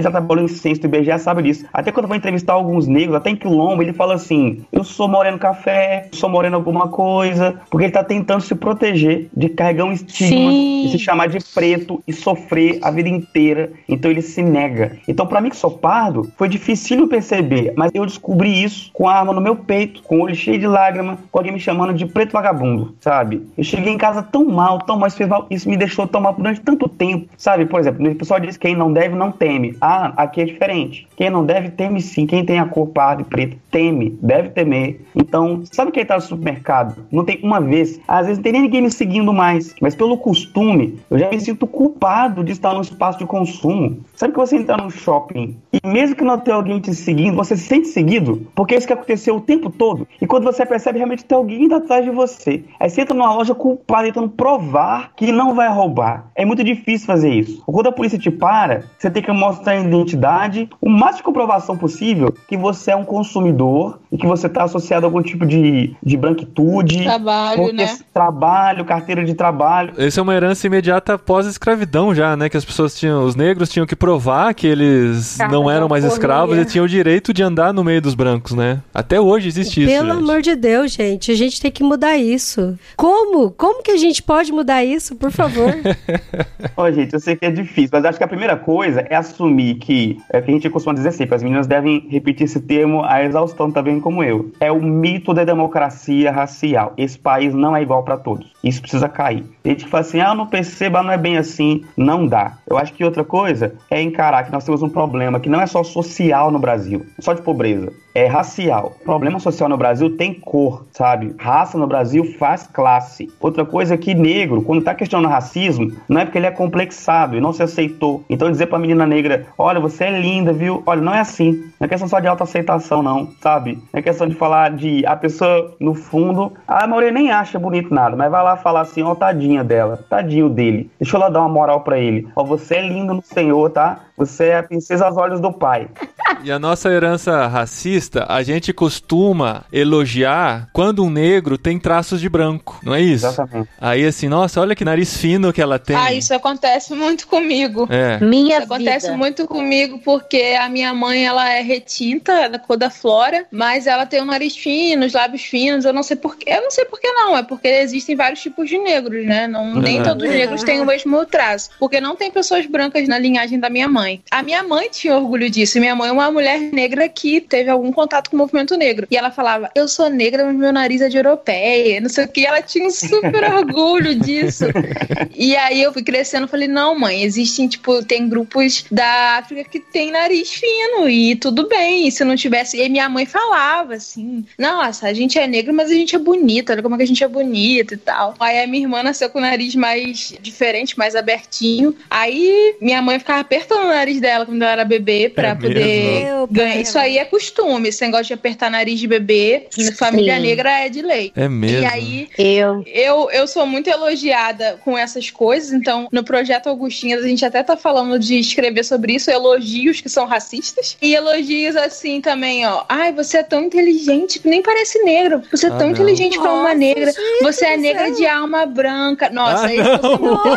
já trabalhou em ciência do IBGE sabe disso. Até quando eu vou entrevistar alguns negros, até em Quilombo, ele fala assim: eu sou moreno café, sou moreno alguma coisa, porque ele tá tentando se proteger de carregar um estigma Sim. e se chamar de preto e sofrer a vida inteira. Então ele se nega. Então, para mim que sou pardo, foi difícil perceber, mas eu descobri isso com a arma no meu peito, com o olho cheio de lágrima, com alguém me chamando de preto vagabundo, sabe? Eu cheguei em casa tão mal, tão mal, isso me deixou tão mal durante tanto tempo, sabe? Por exemplo, o pessoal diz que quem não deve não teme. Ah, aqui é diferente. Quem não deve teme sim. Quem tem a cor parda e preta teme, deve temer. Então, sabe quem tá no supermercado? Não tem uma vez, às vezes não tem nem ninguém me seguindo mais, mas pelo costume, eu já me sinto culpado de estar num espaço de consumo. Sabe que você entra num shopping e mesmo que não tenha alguém te seguindo, você se sente seguido? Porque é isso que aconteceu o tempo todo. E quando você percebe, realmente tem alguém atrás de você. Aí você entra numa loja culpada, tentando provar que não vai roubar. É muito difícil fazer isso. Quando a polícia te para, você tem que mostrar a identidade, o máximo de comprovação possível que você é um consumidor e que você está associado a algum tipo de, de branquitude. Trabalho, né? Trabalho, carteira de trabalho. Essa é uma herança imediata pós-escravidão já, né? Que as pessoas tinham, os negros tinham que provar que eles Caramba, não eram mais escravos e tinham o direito de andar no meio dos brancos, né? Até hoje existe Pelo isso. Pelo amor de Deus, gente, a gente tem que mudar isso. Como? Como que a gente pode mudar isso, por favor? Ó, gente, eu sei que é difícil, mas acho que a primeira coisa é assumir que, é que a gente costuma dizer sempre, as meninas devem repetir esse termo a exaustão também como eu. É o mito da democracia racial. Esse país não é igual para todos. Isso precisa cair. Gente que fala assim, ah, não perceba, não é bem assim. Não dá. Eu acho que outra coisa é encarar que nós temos um problema que não é só social no Brasil, só de pobreza é racial. Problema social no Brasil tem cor, sabe? Raça no Brasil faz classe. Outra coisa é que negro, quando tá questionando racismo, não é porque ele é complexado e não se aceitou. Então dizer pra menina negra, olha, você é linda, viu? Olha, não é assim. Não é questão só de autoaceitação, não, sabe? Não é questão de falar de a pessoa, no fundo, a maioria nem acha bonito nada, mas vai lá falar assim, ó, tadinha dela, tadinho dele. Deixa eu lá dar uma moral pra ele. Ó, você é lindo no Senhor, tá? Você é a princesa aos olhos do pai. E a nossa herança racista, a gente costuma elogiar quando um negro tem traços de branco, não é isso? Exatamente. Aí assim, nossa, olha que nariz fino que ela tem. Ah, isso acontece muito comigo. É. Minha isso acontece vida. muito comigo porque a minha mãe, ela é retinta, é da cor da flora, mas ela tem um nariz fino, os lábios finos, eu não sei porquê. Eu não sei porquê não, é porque existem vários tipos de negros, né? Não, nem Uhum. todos os negros têm o mesmo traço. Porque não tem pessoas brancas na linhagem da minha mãe. A minha mãe tinha orgulho disso. Minha mãe é uma mulher negra que teve algum contato com o movimento negro. E ela falava: Eu sou negra, mas meu nariz é de europeia. Não sei o que. Ela tinha um super orgulho disso. E aí eu fui crescendo e falei: Não, mãe, existem, tipo, tem grupos da África que tem nariz fino. E tudo bem. E se não tivesse. E minha mãe falava assim: Nossa, a gente é negra, mas a gente é bonita. Olha como é que a gente é bonita e tal. Aí a minha irmã nasceu com o nariz mais diferente, mais abertinho. Aí minha mãe ficava apertando o nariz dela quando ela era bebê pra É poder ganha. Isso aí é costume. Esse negócio de apertar nariz de bebê, família Sim. negra é de lei. É mesmo. E aí, eu. eu eu sou muito elogiada com essas coisas. Então, no projeto Augustinhas, a gente até tá falando de escrever sobre isso, elogios que são racistas. E elogios assim também, ó. Ai, você é tão inteligente, nem parece negro. Você é ah, tão não. inteligente pra uma negra. Gente, você é negra de alma branca. Nossa, ah, isso não.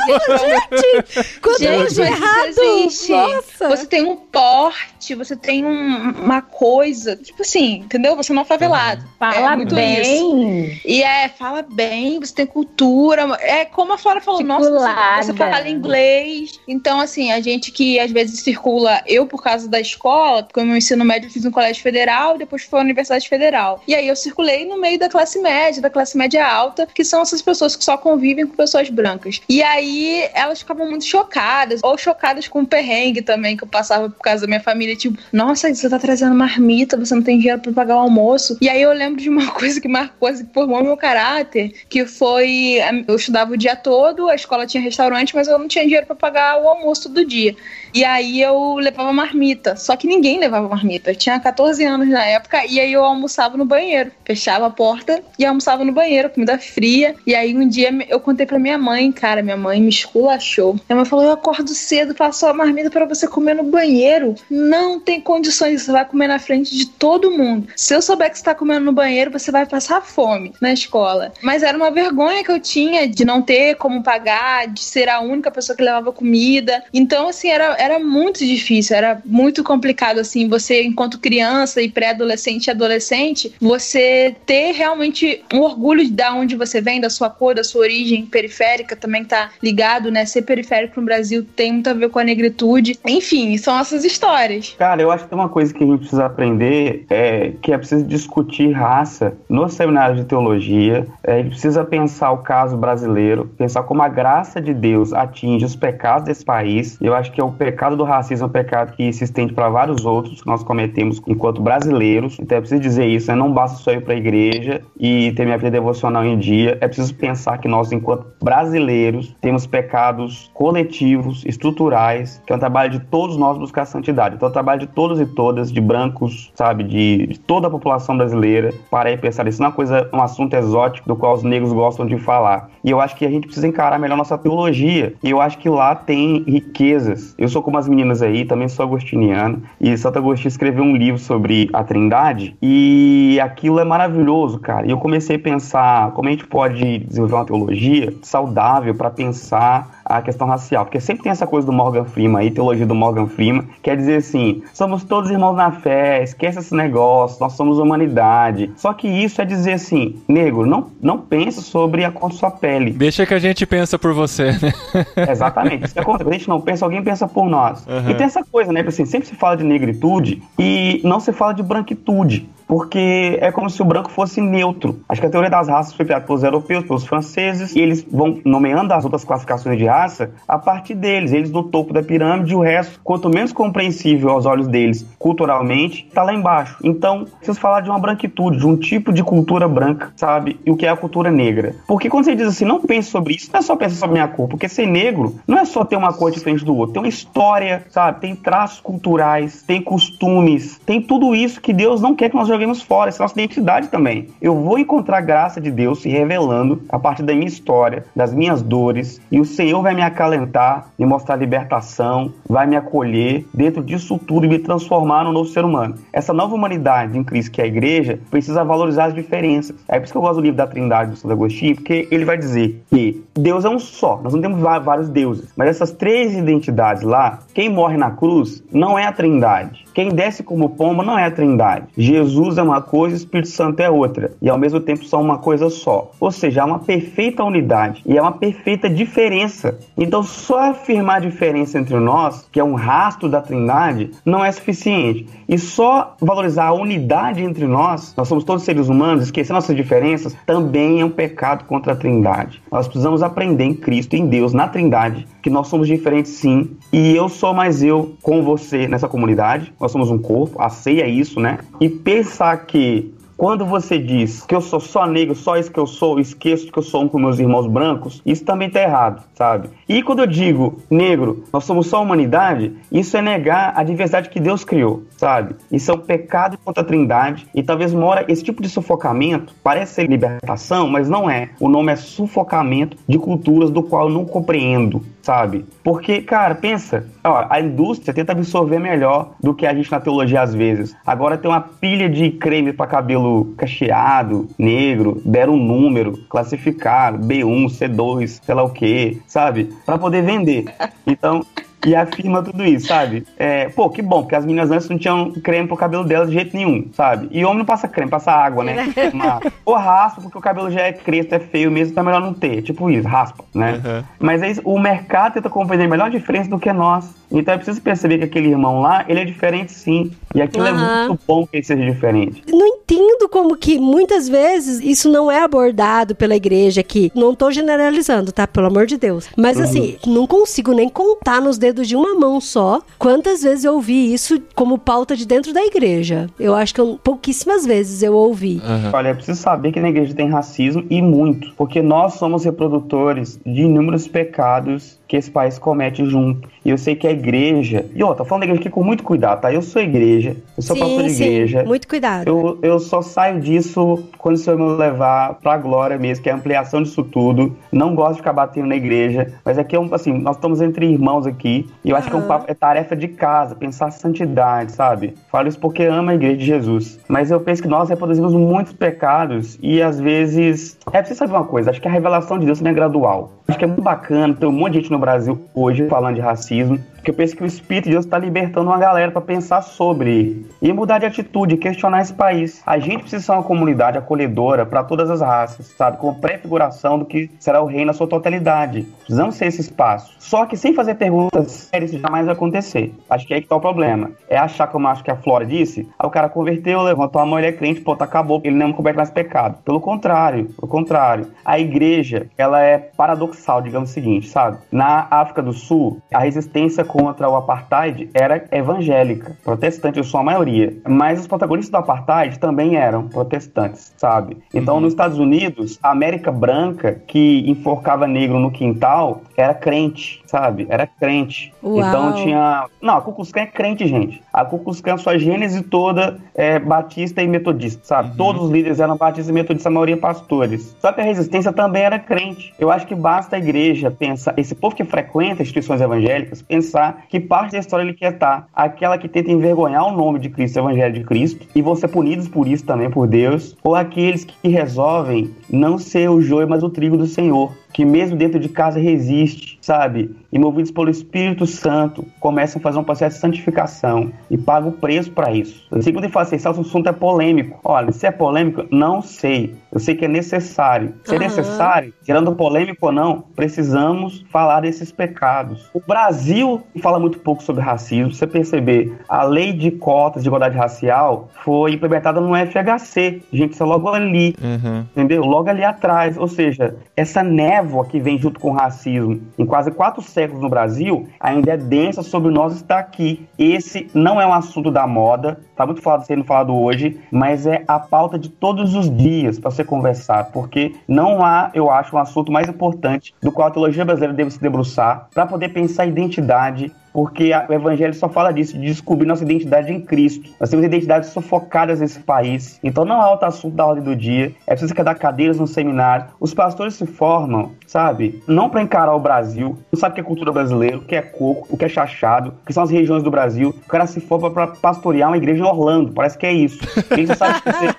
gente. Quando gente, errado. Existe. Nossa. Você tem um porte, você tem um, uma coisa, tipo assim, entendeu? Você não é favelado. Uhum. Fala é bem. Isso. E é, fala bem, você tem cultura. É como a Flora falou, nossa, você, você fala inglês. Então, assim, a gente que às vezes circula, eu por causa da escola, porque o meu ensino médio eu fiz no colégio federal depois foi a Universidade Federal. E aí eu circulei no meio da classe média, da classe média alta, que são essas pessoas que só convivem com pessoas brancas. E aí elas ficavam muito chocadas, ou chocadas com o perrengue também que eu passava por causa da minha família, tipo, nossa, você tá trazendo marmita, você não tem dinheiro para pagar o almoço. E aí eu lembro de uma coisa que marcou, assim, que formou meu caráter, que foi, eu estudava o dia todo, a escola tinha restaurante, mas eu não tinha dinheiro para pagar o almoço do dia. E aí eu levava marmita. Só que ninguém levava marmita. Eu tinha 14 anos na época e aí eu almoçava no banheiro. Fechava a porta e almoçava no banheiro, comida fria. E aí um dia eu contei pra minha mãe, cara, minha mãe me esculachou. Minha mãe falou: Eu acordo cedo, faço a marmita para você comer no banheiro. Não tem condições, você vai comer na frente de todo mundo. Se eu souber que você tá comendo no banheiro, você vai passar fome na escola. Mas era uma vergonha que eu tinha de não ter como pagar, de ser a única pessoa que levava comida. Então, assim, era era muito difícil, era muito complicado, assim, você, enquanto criança e pré-adolescente e adolescente, você ter realmente um orgulho de da onde você vem, da sua cor, da sua origem periférica, também tá ligado, né? Ser periférico no Brasil tem muito a ver com a negritude. Enfim, são essas histórias. Cara, eu acho que tem uma coisa que a gente precisa aprender é que é preciso discutir raça no seminário de teologia. É, a gente precisa pensar o caso brasileiro, pensar como a graça de Deus atinge os pecados desse país. Eu acho que é o pecado do racismo é um pecado que se estende para vários outros que nós cometemos enquanto brasileiros. Então é preciso dizer isso, né? não basta só ir para a igreja e ter minha vida devocional em dia. É preciso pensar que nós, enquanto brasileiros, temos pecados coletivos, estruturais, que é um trabalho de todos nós buscar santidade. Então é um trabalho de todos e todas, de brancos, sabe, de, de toda a população brasileira, para aí pensar isso. Não é uma coisa, um assunto exótico do qual os negros gostam de falar. E eu acho que a gente precisa encarar melhor nossa teologia. E eu acho que lá tem riquezas. Eu sou como as meninas aí, também sou agostiniano, e Santo Agostinho escreveu um livro sobre a Trindade, e aquilo é maravilhoso, cara. E eu comecei a pensar como a gente pode desenvolver uma teologia saudável para pensar a questão racial, porque sempre tem essa coisa do Morgan Freeman aí, teologia do Morgan Freeman, quer dizer assim, somos todos irmãos na fé, esqueça esse negócio, nós somos humanidade. Só que isso é dizer assim, negro, não, não pensa sobre a cor da sua pele. Deixa que a gente pensa por você, né? Exatamente. Isso é Quando a gente não pensa, alguém pensa por nós. Uhum. E tem essa coisa, né? Assim, sempre se fala de negritude e não se fala de branquitude porque é como se o branco fosse neutro. Acho que a teoria das raças foi criada pelos europeus, pelos franceses, e eles vão nomeando as outras classificações de raça a partir deles. Eles no topo da pirâmide, o resto, quanto menos compreensível aos olhos deles culturalmente, está lá embaixo. Então, preciso falar de uma branquitude, de um tipo de cultura branca, sabe? E o que é a cultura negra. Porque quando você diz assim, não pense sobre isso, não é só pensar sobre minha cor, porque ser negro não é só ter uma cor diferente do outro, tem uma história, sabe? Tem traços culturais, tem costumes, tem tudo isso que Deus não quer que nós joguemos fora, essa é a nossa identidade também. Eu vou encontrar a graça de Deus se revelando a partir da minha história, das minhas dores, e o Senhor vai me acalentar, me mostrar libertação, vai me acolher dentro disso tudo e me transformar num novo ser humano. Essa nova humanidade em Cristo, que é a igreja, precisa valorizar as diferenças. É por isso que eu gosto do livro da Trindade do Santo Agostinho, porque ele vai dizer que Deus é um só, nós não temos vários deuses, mas essas três identidades lá, quem morre na cruz não é a Trindade. Quem desce como pomba não é a Trindade. Jesus é uma coisa, o Espírito Santo é outra. E ao mesmo tempo são uma coisa só. Ou seja, há uma perfeita unidade e é uma perfeita diferença. Então, só afirmar a diferença entre nós, que é um rastro da Trindade, não é suficiente. E só valorizar a unidade entre nós, nós somos todos seres humanos, esquecer nossas diferenças, também é um pecado contra a Trindade. Nós precisamos aprender em Cristo, em Deus, na Trindade, que nós somos diferentes sim, e eu sou mais eu com você nessa comunidade. Nós somos um corpo, a ceia é isso, né? E pensar que quando você diz que eu sou só negro, só isso que eu sou, esqueço que eu sou um com meus irmãos brancos, isso também tá errado, sabe? E quando eu digo negro, nós somos só humanidade, isso é negar a diversidade que Deus criou, sabe? Isso é um pecado contra a trindade e talvez mora esse tipo de sufocamento, parece ser libertação, mas não é. O nome é sufocamento de culturas do qual eu não compreendo, sabe? Porque, cara, pensa, ó, a indústria tenta absorver melhor do que a gente na teologia às vezes. Agora tem uma pilha de creme para cabelo cacheado, negro, deram um número, classificaram, B1, C2, sei lá o que, sabe? Para poder vender. Então, e afirma tudo isso, sabe? É, pô, que bom, porque as meninas antes não tinham creme pro cabelo delas de jeito nenhum, sabe? E homem não passa creme, passa água, né? Uma, ou raspa, porque o cabelo já é crespo, é feio mesmo, é melhor não ter. Tipo isso, raspa, né? Uhum. Mas aí o mercado tenta compreender a melhor diferença do que nós. Então é preciso perceber que aquele irmão lá, ele é diferente sim. E aquilo uhum. é muito bom que ele seja diferente. Não entendo como que muitas vezes isso não é abordado pela igreja aqui. Não tô generalizando, tá? Pelo amor de Deus. Mas uhum. assim, não consigo nem contar nos dedos de uma mão só quantas vezes eu ouvi isso como pauta de dentro da igreja. Eu acho que eu, pouquíssimas vezes eu ouvi. Uhum. Olha, é preciso saber que na igreja tem racismo e muito. Porque nós somos reprodutores de inúmeros pecados que esse país comete junto. E eu sei que a igreja. E ó, tô falando da igreja aqui com muito cuidado, tá? Eu sou igreja, eu sou sim, pastor de sim. igreja. Muito cuidado. Eu, eu só saio disso quando o Senhor me levar pra glória mesmo, que é a ampliação disso tudo. Não gosto de ficar batendo na igreja, mas aqui é um, assim, nós estamos entre irmãos aqui, e eu acho uhum. que é, um, é tarefa de casa, pensar santidade, sabe? Falo isso porque amo a igreja de Jesus. Mas eu penso que nós reproduzimos muitos pecados e às vezes. É preciso saber uma coisa, acho que a revelação de Deus também é gradual. Acho que é muito bacana, tem um monte de gente no Brasil hoje falando de racismo, que eu penso que o Espírito de Deus está libertando uma galera para pensar sobre e mudar de atitude, questionar esse país. A gente precisa ser uma comunidade acolhedora para todas as raças, sabe? Com prefiguração do que será o reino na sua totalidade. Precisamos ser esse espaço. Só que sem fazer perguntas sérias, isso jamais vai acontecer. Acho que é aí que tá o problema. É achar, como acho que a Flora disse, aí o cara converteu, levantou a mão, ele é crente, pô, tá, acabou, ele não comete mais pecado. Pelo contrário, pelo contrário. A igreja, ela é paradoxal, digamos o seguinte, sabe? Na África do Sul, a resistência contra o apartheid era evangélica, protestante, eu sou a maioria. Mas os protagonistas do apartheid também eram protestantes, sabe? Então, uhum. nos Estados Unidos, a América branca, que enforcava negro no quintal, era crente, sabe? Era crente. Uau. Então tinha. Não, a Klan é crente, gente. A Klan, sua gênese toda é batista e metodista, sabe? Uhum. Todos os líderes eram batistas e metodistas, a maioria pastores. Só que a resistência também era crente. Eu acho que basta a igreja pensar, esse povo que frequenta instituições evangélicas, pensar que parte da história ele quer estar. Aquela que tenta envergonhar o nome de Cristo, o Evangelho de Cristo, e vão ser punidos por isso também, por Deus. Ou aqueles que resolvem não ser o joio, mas o trigo do Senhor que mesmo dentro de casa resiste, sabe? E movidos pelo Espírito Santo, começam a fazer um processo de santificação e pagam o preço para isso. Segundo ele fala assim, esse assunto é polêmico. Olha, se é polêmico, não sei. Eu sei que é necessário. Se uhum. é necessário, tirando polêmico ou não, precisamos falar desses pecados. O Brasil fala muito pouco sobre racismo. Você perceber, a lei de cotas de igualdade racial foi implementada no FHC. Gente, isso é logo ali. Uhum. Entendeu? Logo ali atrás. Ou seja, essa névoa que vem junto com o racismo em quase quatro séculos no Brasil ainda é densa sobre nós estar aqui. Esse não é um assunto da moda, tá muito falado, sendo falado hoje, mas é a pauta de todos os dias para você conversar, porque não há, eu acho, um assunto mais importante do qual a teologia brasileira deve se debruçar para poder pensar a identidade, porque o evangelho só fala disso, de descobrir nossa identidade em Cristo. Nós temos identidades sufocadas nesse país. Então não há outro assunto da ordem do dia. É preciso dar cadeiras no seminário. Os pastores se formam, sabe? Não para encarar o Brasil. Não sabe o que é cultura brasileira, o que é coco, o que é chachado, o que são as regiões do Brasil. O cara se forma para pastorear uma igreja em Orlando. Parece que é isso. Ele sabe fazer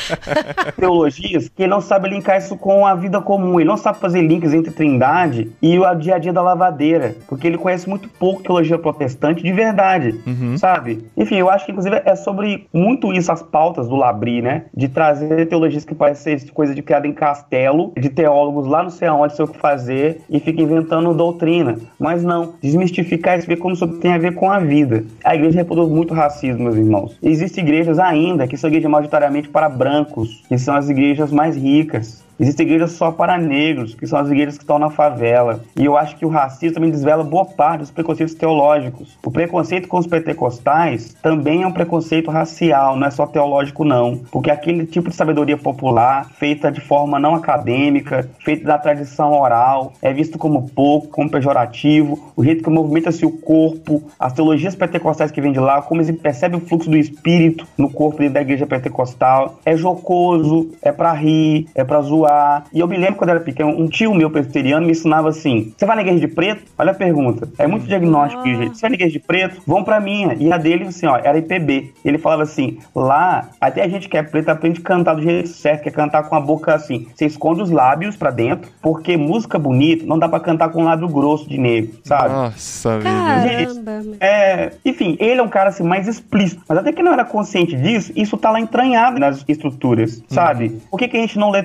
teologias que ele não sabe linkar isso com a vida comum. Ele não sabe fazer links entre trindade e o dia a dia da lavadeira. Porque ele conhece muito pouco teologia protestante de verdade, uhum. sabe? Enfim, eu acho que inclusive é sobre muito isso as pautas do Labri, né? De trazer teologias que parecem ser coisa de criada em castelo, de teólogos lá no sei aonde sei o que fazer e fica inventando doutrina. Mas não, desmistificar isso, ver como isso tem a ver com a vida. A igreja reproduz muito racismo, meus irmãos. Existem igrejas ainda que são igrejas majoritariamente para brancos, que são as igrejas mais ricas Existem igrejas só para negros, que são as igrejas que estão na favela. E eu acho que o racismo também desvela boa parte dos preconceitos teológicos. O preconceito com os pentecostais também é um preconceito racial, não é só teológico, não. Porque aquele tipo de sabedoria popular, feita de forma não acadêmica, feita da tradição oral, é visto como pouco, como pejorativo. O jeito que movimenta-se o corpo, as teologias pentecostais que vêm de lá, como eles percebem o fluxo do espírito no corpo da igreja pentecostal, é jocoso, é para rir, é para zoar. E eu me lembro quando eu era pequeno, um tio meu presbiteriano me ensinava assim: você vai na igreja de preto? Olha a pergunta. É muito diagnóstico, ah. gente. Você vai na igreja de preto? Vão pra minha. E a dele, assim, ó, era IPB. Ele falava assim: lá, até a gente que é preto aprende a cantar do jeito certo, que é cantar com a boca assim. Você esconde os lábios para dentro, porque música bonita não dá para cantar com um lábio grosso de negro, sabe? Nossa, Caramba. É, enfim, ele é um cara assim mais explícito. Mas até que não era consciente disso, isso tá lá entranhado nas estruturas, sabe? Uhum. Por que, que a gente não lê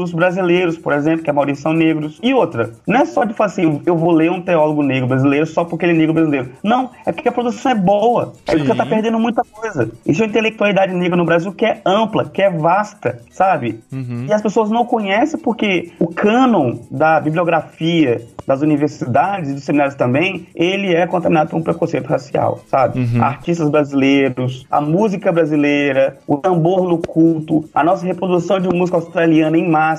teólogos brasileiros, por exemplo, que a maioria são negros? E outra, não é só de falar assim, eu vou ler um teólogo negro brasileiro só porque ele é negro brasileiro. Não, é porque a produção é boa. É porque tá perdendo muita coisa. É uma intelectualidade negra no Brasil que é ampla, que é vasta, sabe? Uhum. E as pessoas não conhecem porque o cânon da bibliografia das universidades e dos seminários também, ele é contaminado por um preconceito racial, sabe? Uhum. Artistas brasileiros, a música brasileira, o tambor no culto, a nossa reprodução de música australiana em massa,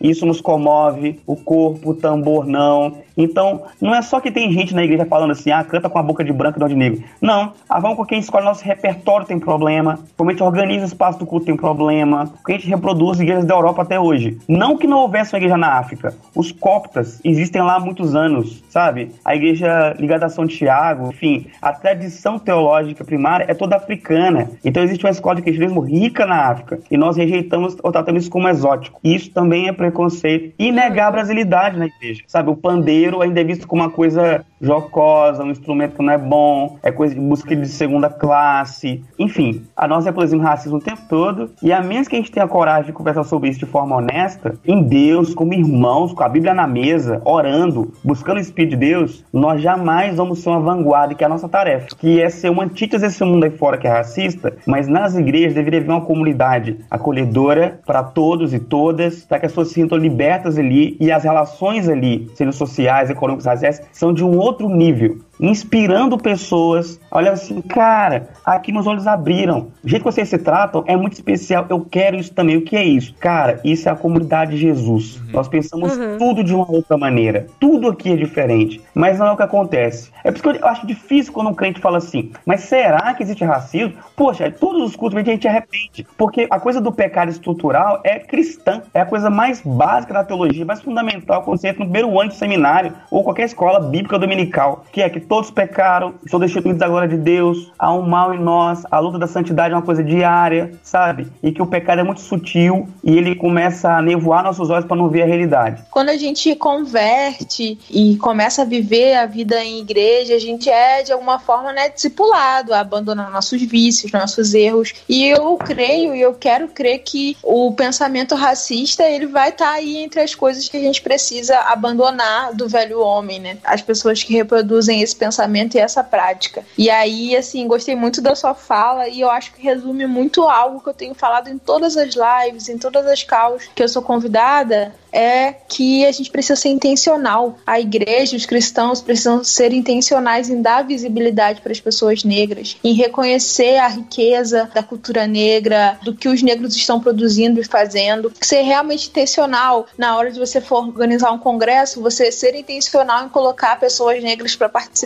isso nos comove, o corpo, o tambor não. Então, não é só que tem gente na igreja falando assim, ah, canta com a boca de branco e não de negro. Não, a forma com que a gente escolhe nosso repertório tem problema, como a gente organiza o espaço do culto tem problema, como a gente reproduz igrejas da Europa até hoje. Não que não houvesse uma igreja na África. Os coptas existem lá há muitos anos, sabe? A igreja ligada a São Tiago, enfim, a tradição teológica primária é toda africana. Então existe uma escola de cristianismo rica na África e nós rejeitamos ou tratamos isso como exótico. E isso também é preconceito e negar a brasilidade na igreja, sabe? O pandeiro ainda é visto como uma coisa jocosa, um instrumento que não é bom, é coisa de música de segunda classe. Enfim, a nós reproduzimos racismo o tempo todo e a menos que a gente tenha coragem de conversar sobre isso de forma honesta, em Deus, como irmãos, com a Bíblia na mesa, orando, buscando o Espírito de Deus, nós jamais vamos ser uma vanguarda, que é a nossa tarefa, que é ser uma antítese desse mundo aí fora que é racista, mas nas igrejas deveria haver uma comunidade acolhedora para todos e todas, para que as pessoas se sintam libertas ali e as relações ali, sendo sociais, econômicas, raciais, são de um outro outro nível inspirando pessoas. Olha assim, cara, aqui meus olhos abriram. O jeito que vocês se tratam é muito especial. Eu quero isso também. O que é isso? Cara, isso é a comunidade de Jesus. Uhum. Nós pensamos uhum. tudo de uma outra maneira. Tudo aqui é diferente. Mas não é o que acontece. É por isso que eu acho difícil quando um crente fala assim, mas será que existe racismo? Poxa, todos os cultos a gente arrepende. Porque a coisa do pecado estrutural é cristã. É a coisa mais básica da teologia, mais fundamental quando você entra no primeiro ano de seminário ou qualquer escola bíblica dominical, que é que todos pecaram, são destituídos da glória de Deus, há um mal em nós, a luta da santidade é uma coisa diária, sabe? E que o pecado é muito sutil e ele começa a nevoar nossos olhos para não ver a realidade. Quando a gente converte e começa a viver a vida em igreja, a gente é de alguma forma, né, discipulado a abandonar nossos vícios, nossos erros. E eu creio e eu quero crer que o pensamento racista, ele vai estar tá aí entre as coisas que a gente precisa abandonar do velho homem, né? As pessoas que reproduzem esse esse pensamento e essa prática. E aí, assim, gostei muito da sua fala e eu acho que resume muito algo que eu tenho falado em todas as lives, em todas as causas que eu sou convidada, é que a gente precisa ser intencional. A igreja, os cristãos precisam ser intencionais em dar visibilidade para as pessoas negras, em reconhecer a riqueza da cultura negra, do que os negros estão produzindo e fazendo. Ser realmente intencional na hora de você for organizar um congresso, você ser intencional em colocar pessoas negras para participar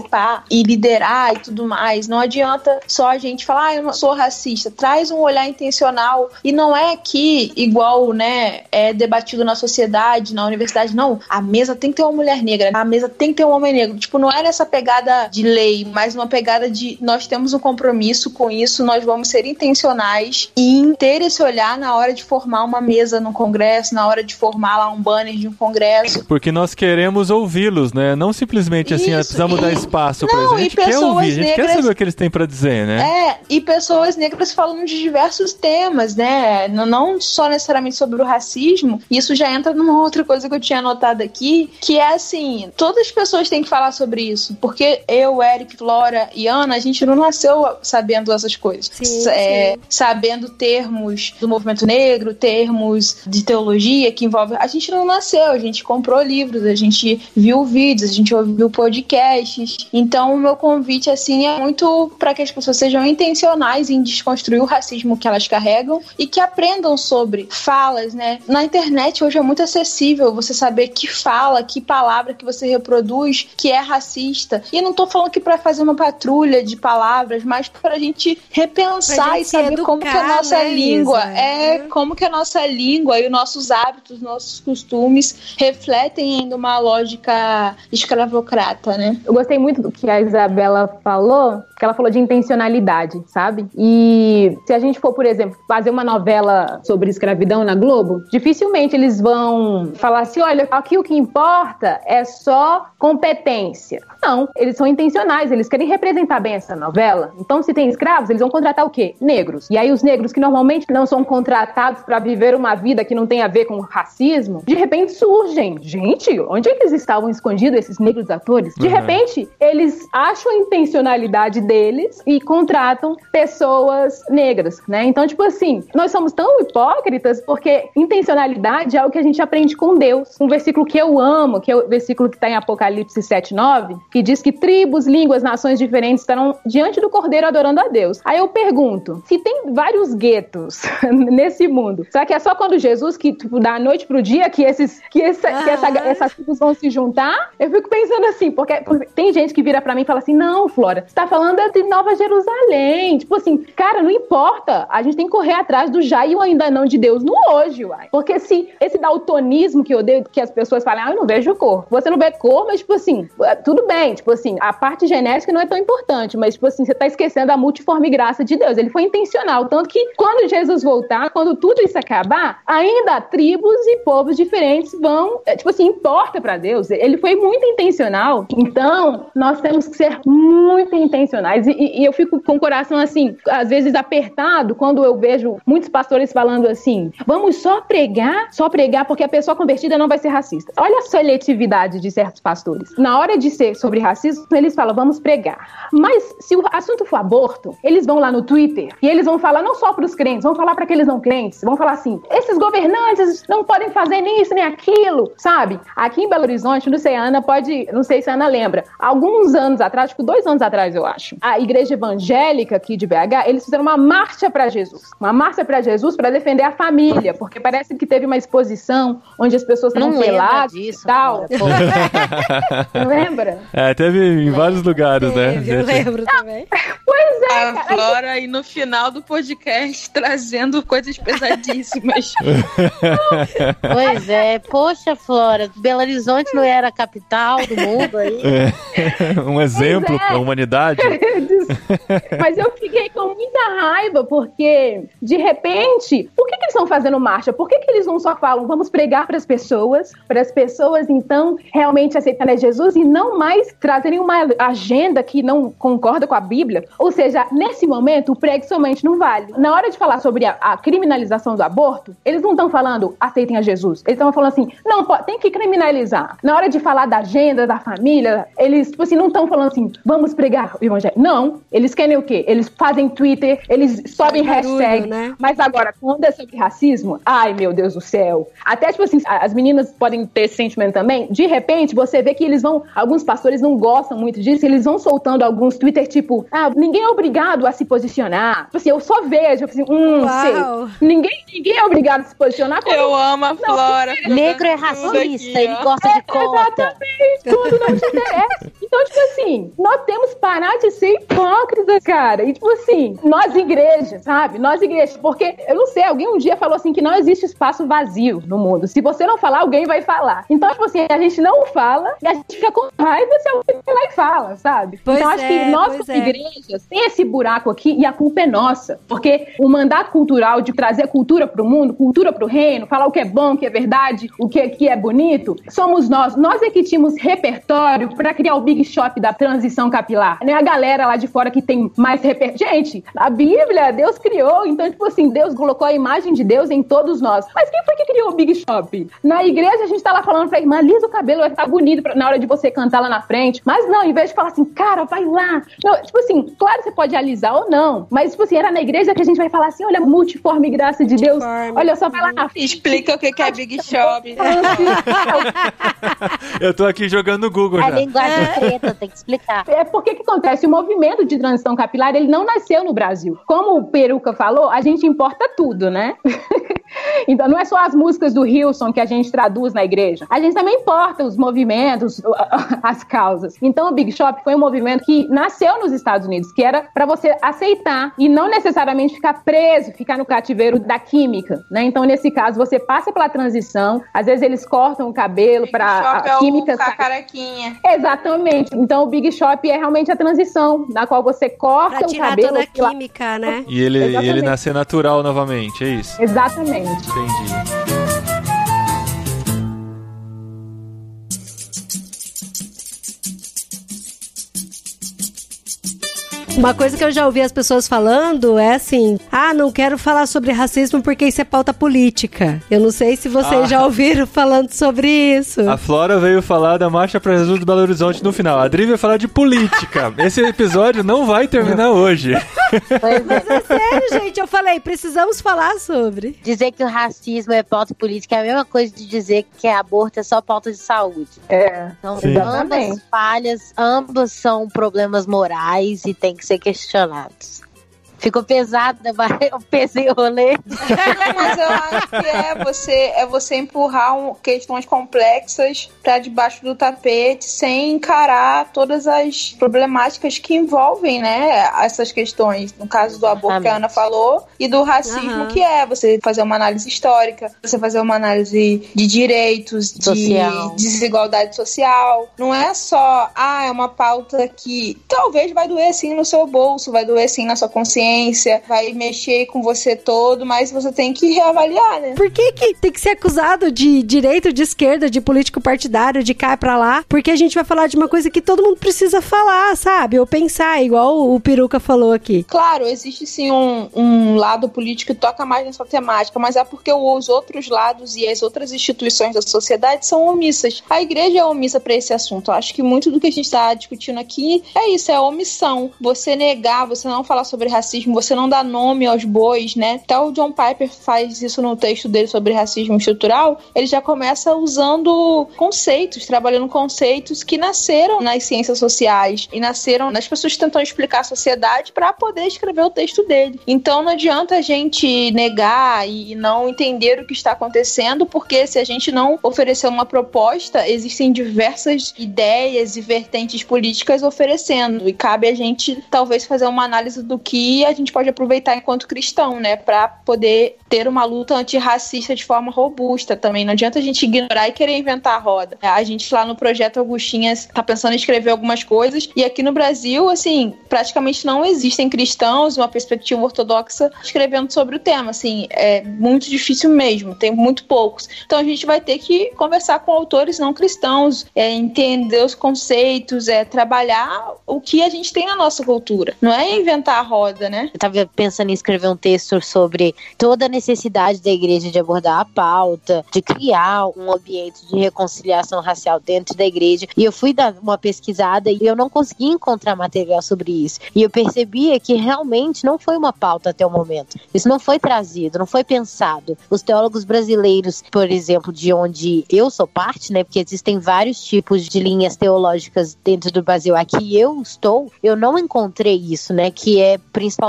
e liderar e tudo mais. Não adianta só a gente falar, ah, eu não sou racista. Traz um olhar intencional e não é que igual, né, é debatido na sociedade na universidade, não. A mesa tem que ter uma mulher negra, a mesa tem que ter um homem negro. Tipo, não é nessa pegada de lei, mas uma pegada de nós temos um compromisso com isso, nós vamos ser intencionais em ter esse olhar na hora de formar uma mesa no congresso, na hora de formar lá um banner de um congresso. Porque nós queremos ouvi-los, né? Não simplesmente assim, ah, precisamos dar espaço pra isso. A gente quer ouvir, a gente negras, quer saber o que eles têm para dizer, né? É, e pessoas negras falando de diversos temas, né? Não só necessariamente sobre o racismo. Isso já entra numa outra coisa que eu tinha anotado aqui, que é assim, todas as pessoas têm que falar sobre isso, porque eu, Eric, Flora e Ana, a gente não nasceu sabendo essas coisas. Sim, é, sim. Sabendo termos do movimento negro, termos de teologia que envolve. A gente não nasceu, a gente comprou livros, a gente viu vídeos, a gente ouviu podcasts. Então, o meu convite, assim, é muito para que as pessoas sejam intencionais em desconstruir o racismo que elas carregam e que aprendam sobre falas, né? Na internet hoje é muito acessível você saber que fala, que palavra que você reproduz que é racista. E não tô falando que para fazer uma patrulha de palavras, mas pra gente repensar gente e saber educar, como que a nossa né, língua Isa? é, como que a nossa língua e os nossos hábitos, nossos costumes refletem em uma lógica escravocrata, né? Eu gostei muito do que a Isabela falou, que ela falou de intencionalidade, sabe? E se a gente for, por exemplo, fazer uma novela sobre escravidão na Globo, dificilmente eles vão falar assim: olha, aqui o que importa é só competência. Não, eles são intencionais, eles querem representar bem essa novela. Então, se tem escravos, eles vão contratar o quê? Negros. E aí, os negros que normalmente não são contratados para viver uma vida que não tem a ver com racismo, de repente surgem. Gente, onde eles estavam escondidos, esses negros atores? De uhum. repente, eles acham a intencionalidade deles e contratam pessoas negras, né? Então, tipo assim, nós somos tão hipócritas porque intencionalidade é o que a gente aprende com Deus. Um versículo que eu amo, que é o versículo que está em Apocalipse 7, 9, que diz que tribos, línguas, nações diferentes estarão diante do Cordeiro adorando a Deus. Aí eu pergunto, se tem vários guetos nesse mundo, será que é só quando Jesus, que tipo, da noite pro dia, que, esses, que, essa, ah. que essa, essas tribos vão se juntar? Eu fico pensando assim, porque, porque tem gente que vira para mim e fala assim, não, Flora, você tá falando de Nova Jerusalém. Tipo assim, cara, não importa. A gente tem que correr atrás do já e o ainda não de Deus no hoje, uai. Porque se esse daltonismo que eu odeio, que as pessoas falam, ah, eu não vejo cor. Você não vê cor, mas, tipo assim, é, tudo bem bem, tipo assim, a parte genética não é tão importante, mas, tipo assim, você tá esquecendo a multiforme graça de Deus. Ele foi intencional. Tanto que quando Jesus voltar, quando tudo isso acabar, ainda tribos e povos diferentes vão, é, tipo assim, importa para Deus. Ele foi muito intencional. Então, nós temos que ser muito intencionais. E, e, eu fico com o coração, assim, às vezes apertado, quando eu vejo muitos pastores falando assim: vamos só pregar, só pregar, porque a pessoa convertida não vai ser racista. Olha a seletividade de certos pastores. Na hora de ser sobre racismo, eles falam, vamos pregar. Mas se o assunto for aborto, eles vão lá no Twitter e eles vão falar não só para os crentes, vão falar para aqueles não crentes, vão falar assim: esses governantes não podem fazer nem isso nem aquilo, sabe? Aqui em Belo Horizonte, não sei, a Ana pode, não sei se a Ana lembra, alguns anos atrás, tipo dois anos atrás, eu acho, a igreja evangélica aqui de BH, eles fizeram uma marcha para Jesus, uma marcha para Jesus para defender a família, porque parece que teve uma exposição onde as pessoas estavam peladas e tal. Não lembra? É, teve em vários lugares, né? Eu lembro também. Pois é. A cara. Flora aí no final do podcast trazendo coisas pesadíssimas. pois é. Poxa, Flora, Belo Horizonte não era a capital do mundo aí. É. Um exemplo é. para a humanidade. Mas eu fiquei com muita raiva porque, de repente, por que, que eles estão fazendo marcha? Por que, que eles não só falam, vamos pregar para as pessoas, para as pessoas então realmente aceitarem Jesus e não mais trazerem uma agenda que não concorda com a Bíblia. Ou seja, nesse momento, o prego somente não vale. Na hora de falar sobre a, a criminalização do aborto, eles não estão falando aceitem a Jesus. Eles estão falando assim, não, tem que criminalizar. Na hora de falar da agenda, da família, eles, tipo assim, não estão falando assim, vamos pregar o evangelho. Não, eles querem o quê? Eles fazem Twitter, eles sobem é hashtag. Né? Mas agora, quando é sobre racismo, ai meu Deus do céu. Até, tipo assim, as meninas podem ter esse sentimento também. De repente, você vê que eles vão, alguns pastores não gostam muito disso, eles vão soltando alguns Twitter tipo, ah, ninguém é obrigado a se posicionar. Tipo assim, eu só vejo, eu assim, hum, Uau. sei. Ninguém, ninguém é obrigado a se posicionar. Quando... Eu amo a Flora. Negro é racista, ele gosta de cota. Exatamente, tudo não te interessa. Então, tipo assim, nós temos que parar de ser hipócritas, cara. E, tipo assim, nós igrejas, sabe? Nós igrejas, porque, eu não sei, alguém um dia falou assim que não existe espaço vazio no mundo. Se você não falar, alguém vai falar. Então, tipo assim, a gente não fala e a gente fica com raiva se alguém vai lá e fala, sabe? Pois então, é, acho que nós, como é. igrejas, tem esse buraco aqui e a culpa é nossa. Porque o mandato cultural de trazer cultura pro mundo, cultura pro reino, falar o que é bom, o que é verdade, o que, que é bonito, somos nós. Nós é que tínhamos repertório para criar o Big Shop da transição capilar. Né? A galera lá de fora que tem mais repertório. Gente, a Bíblia, Deus criou, então, tipo assim, Deus colocou a imagem de Deus em todos nós. Mas quem foi que criou o Big Shop? Na igreja a gente tá lá falando pra irmã, lisa o cabelo, vai ficar bonito pra, na hora de você cantar lá na frente. Mas não, em vez de falar assim, cara, vai lá. Não, tipo assim, claro, você pode alisar ou não, mas, tipo assim, era na igreja que a gente vai falar assim, olha, multiforme graça de Deus. Olha só, vai lá. Explica o que é Big Shop. Eu tô aqui jogando no Google é já. linguagem preta, tem que explicar. É porque que acontece? O movimento de transição capilar, ele não nasceu no Brasil. Como o Peruca falou, a gente importa tudo, né? Então não é só as músicas do Hilson que a gente traduz na igreja. A gente também importa os movimentos, as causas. Então o Big Shop foi um movimento que nasceu nos Estados Unidos, que era para você aceitar e não necessariamente ficar preso, ficar no cativeiro da química, né? Então nesse caso você passa pela transição, às vezes eles cortam o cabelo para a é química o carequinha. Exatamente. Então o Big Shop é realmente a transição, na qual você corta pra o tirar cabelo toda a química, né? E ele, e ele Exatamente. nascer natural novamente, é isso? Exatamente. Entendi. Uma coisa que eu já ouvi as pessoas falando é assim: ah, não quero falar sobre racismo porque isso é pauta política. Eu não sei se vocês Ah. já ouviram falando sobre isso. A Flora veio falar da Marcha para Jesus do Belo Horizonte no final. A Adri veio falar de política. Esse episódio não vai terminar hoje. Pois é. Sério, gente, eu falei, precisamos falar sobre. Dizer que o racismo é pauta política é a mesma coisa de dizer que aborto é só pauta de saúde. É. Então, Sim. ambas falhas, ambas são problemas morais e têm que ser questionados. Ficou pesada, mas eu pesei o rolê. Mas eu acho que é você, é você empurrar um- questões complexas pra debaixo do tapete sem encarar todas as problemáticas que envolvem, né, essas questões. No caso do aborto que a Ana falou e do racismo, Aham. que é você fazer uma análise histórica, você fazer uma análise de direitos, Social. de desigualdade social. Não é só, ah, é uma pauta que talvez vai doer sim no seu bolso, vai doer sim na sua consciência, vai mexer com você todo, mas você tem que reavaliar, né? Por que, que tem que ser acusado de direita, de esquerda, de político partidário, de cá pra lá? Porque a gente vai falar de uma coisa que todo mundo precisa falar, sabe? Ou pensar, igual o Peruca falou aqui. Claro, existe sim um, um lado político que toca mais nessa temática, mas é porque os outros lados e as outras instituições da sociedade são omissas. A igreja é omissa para esse assunto. Eu acho que muito do que a gente está discutindo aqui é isso, é omissão. Você negar, você não falar sobre racismo, você não dar nome aos bois, né? Até o John Piper faz isso no texto dele sobre racismo estrutural. Ele já começa usando conceitos, trabalhando conceitos que nasceram nas ciências sociais e nasceram nas pessoas tentando explicar a sociedade para poder escrever o texto dele. Então não adianta a gente negar e não entender o que está acontecendo, porque se a gente não oferecer uma proposta, existem diversas ideias e vertentes políticas oferecendo e cabe a gente talvez fazer uma análise do que a gente pode aproveitar enquanto cristão, né, para poder ter uma luta antirracista de forma robusta também. Não adianta a gente ignorar e querer inventar a roda. A gente lá no projeto Augustinhas tá pensando em escrever algumas coisas e aqui no Brasil, assim, praticamente não existem cristãos, uma perspectiva ortodoxa escrevendo sobre o tema, assim, é muito difícil mesmo, tem muito poucos. Então a gente vai ter que conversar com autores não cristãos, é, entender os conceitos, é trabalhar o que a gente tem na nossa cultura. Não é inventar a roda, né? Eu tava pensando em escrever um texto sobre toda a necessidade da igreja de abordar a pauta, de criar um ambiente de reconciliação racial dentro da igreja. E eu fui dar uma pesquisada e eu não consegui encontrar material sobre isso. E eu percebia que realmente não foi uma pauta até o momento. Isso não foi trazido, não foi pensado. Os teólogos brasileiros, por exemplo, de onde eu sou parte, né? Porque existem vários tipos de linhas teológicas dentro do Brasil. Aqui eu estou, eu não encontrei isso, né? Que é principalmente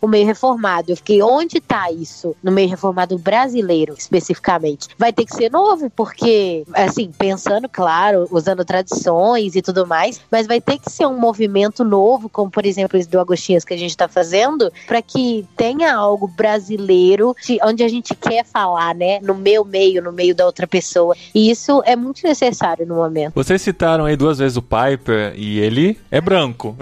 o meio reformado. Eu fiquei, onde tá isso? No meio reformado brasileiro, especificamente. Vai ter que ser novo, porque, assim, pensando, claro, usando tradições e tudo mais, mas vai ter que ser um movimento novo, como por exemplo esse do Agostinhas que a gente tá fazendo, para que tenha algo brasileiro de onde a gente quer falar, né? No meu meio, no meio da outra pessoa. E isso é muito necessário no momento. Vocês citaram aí duas vezes o Piper e ele é branco.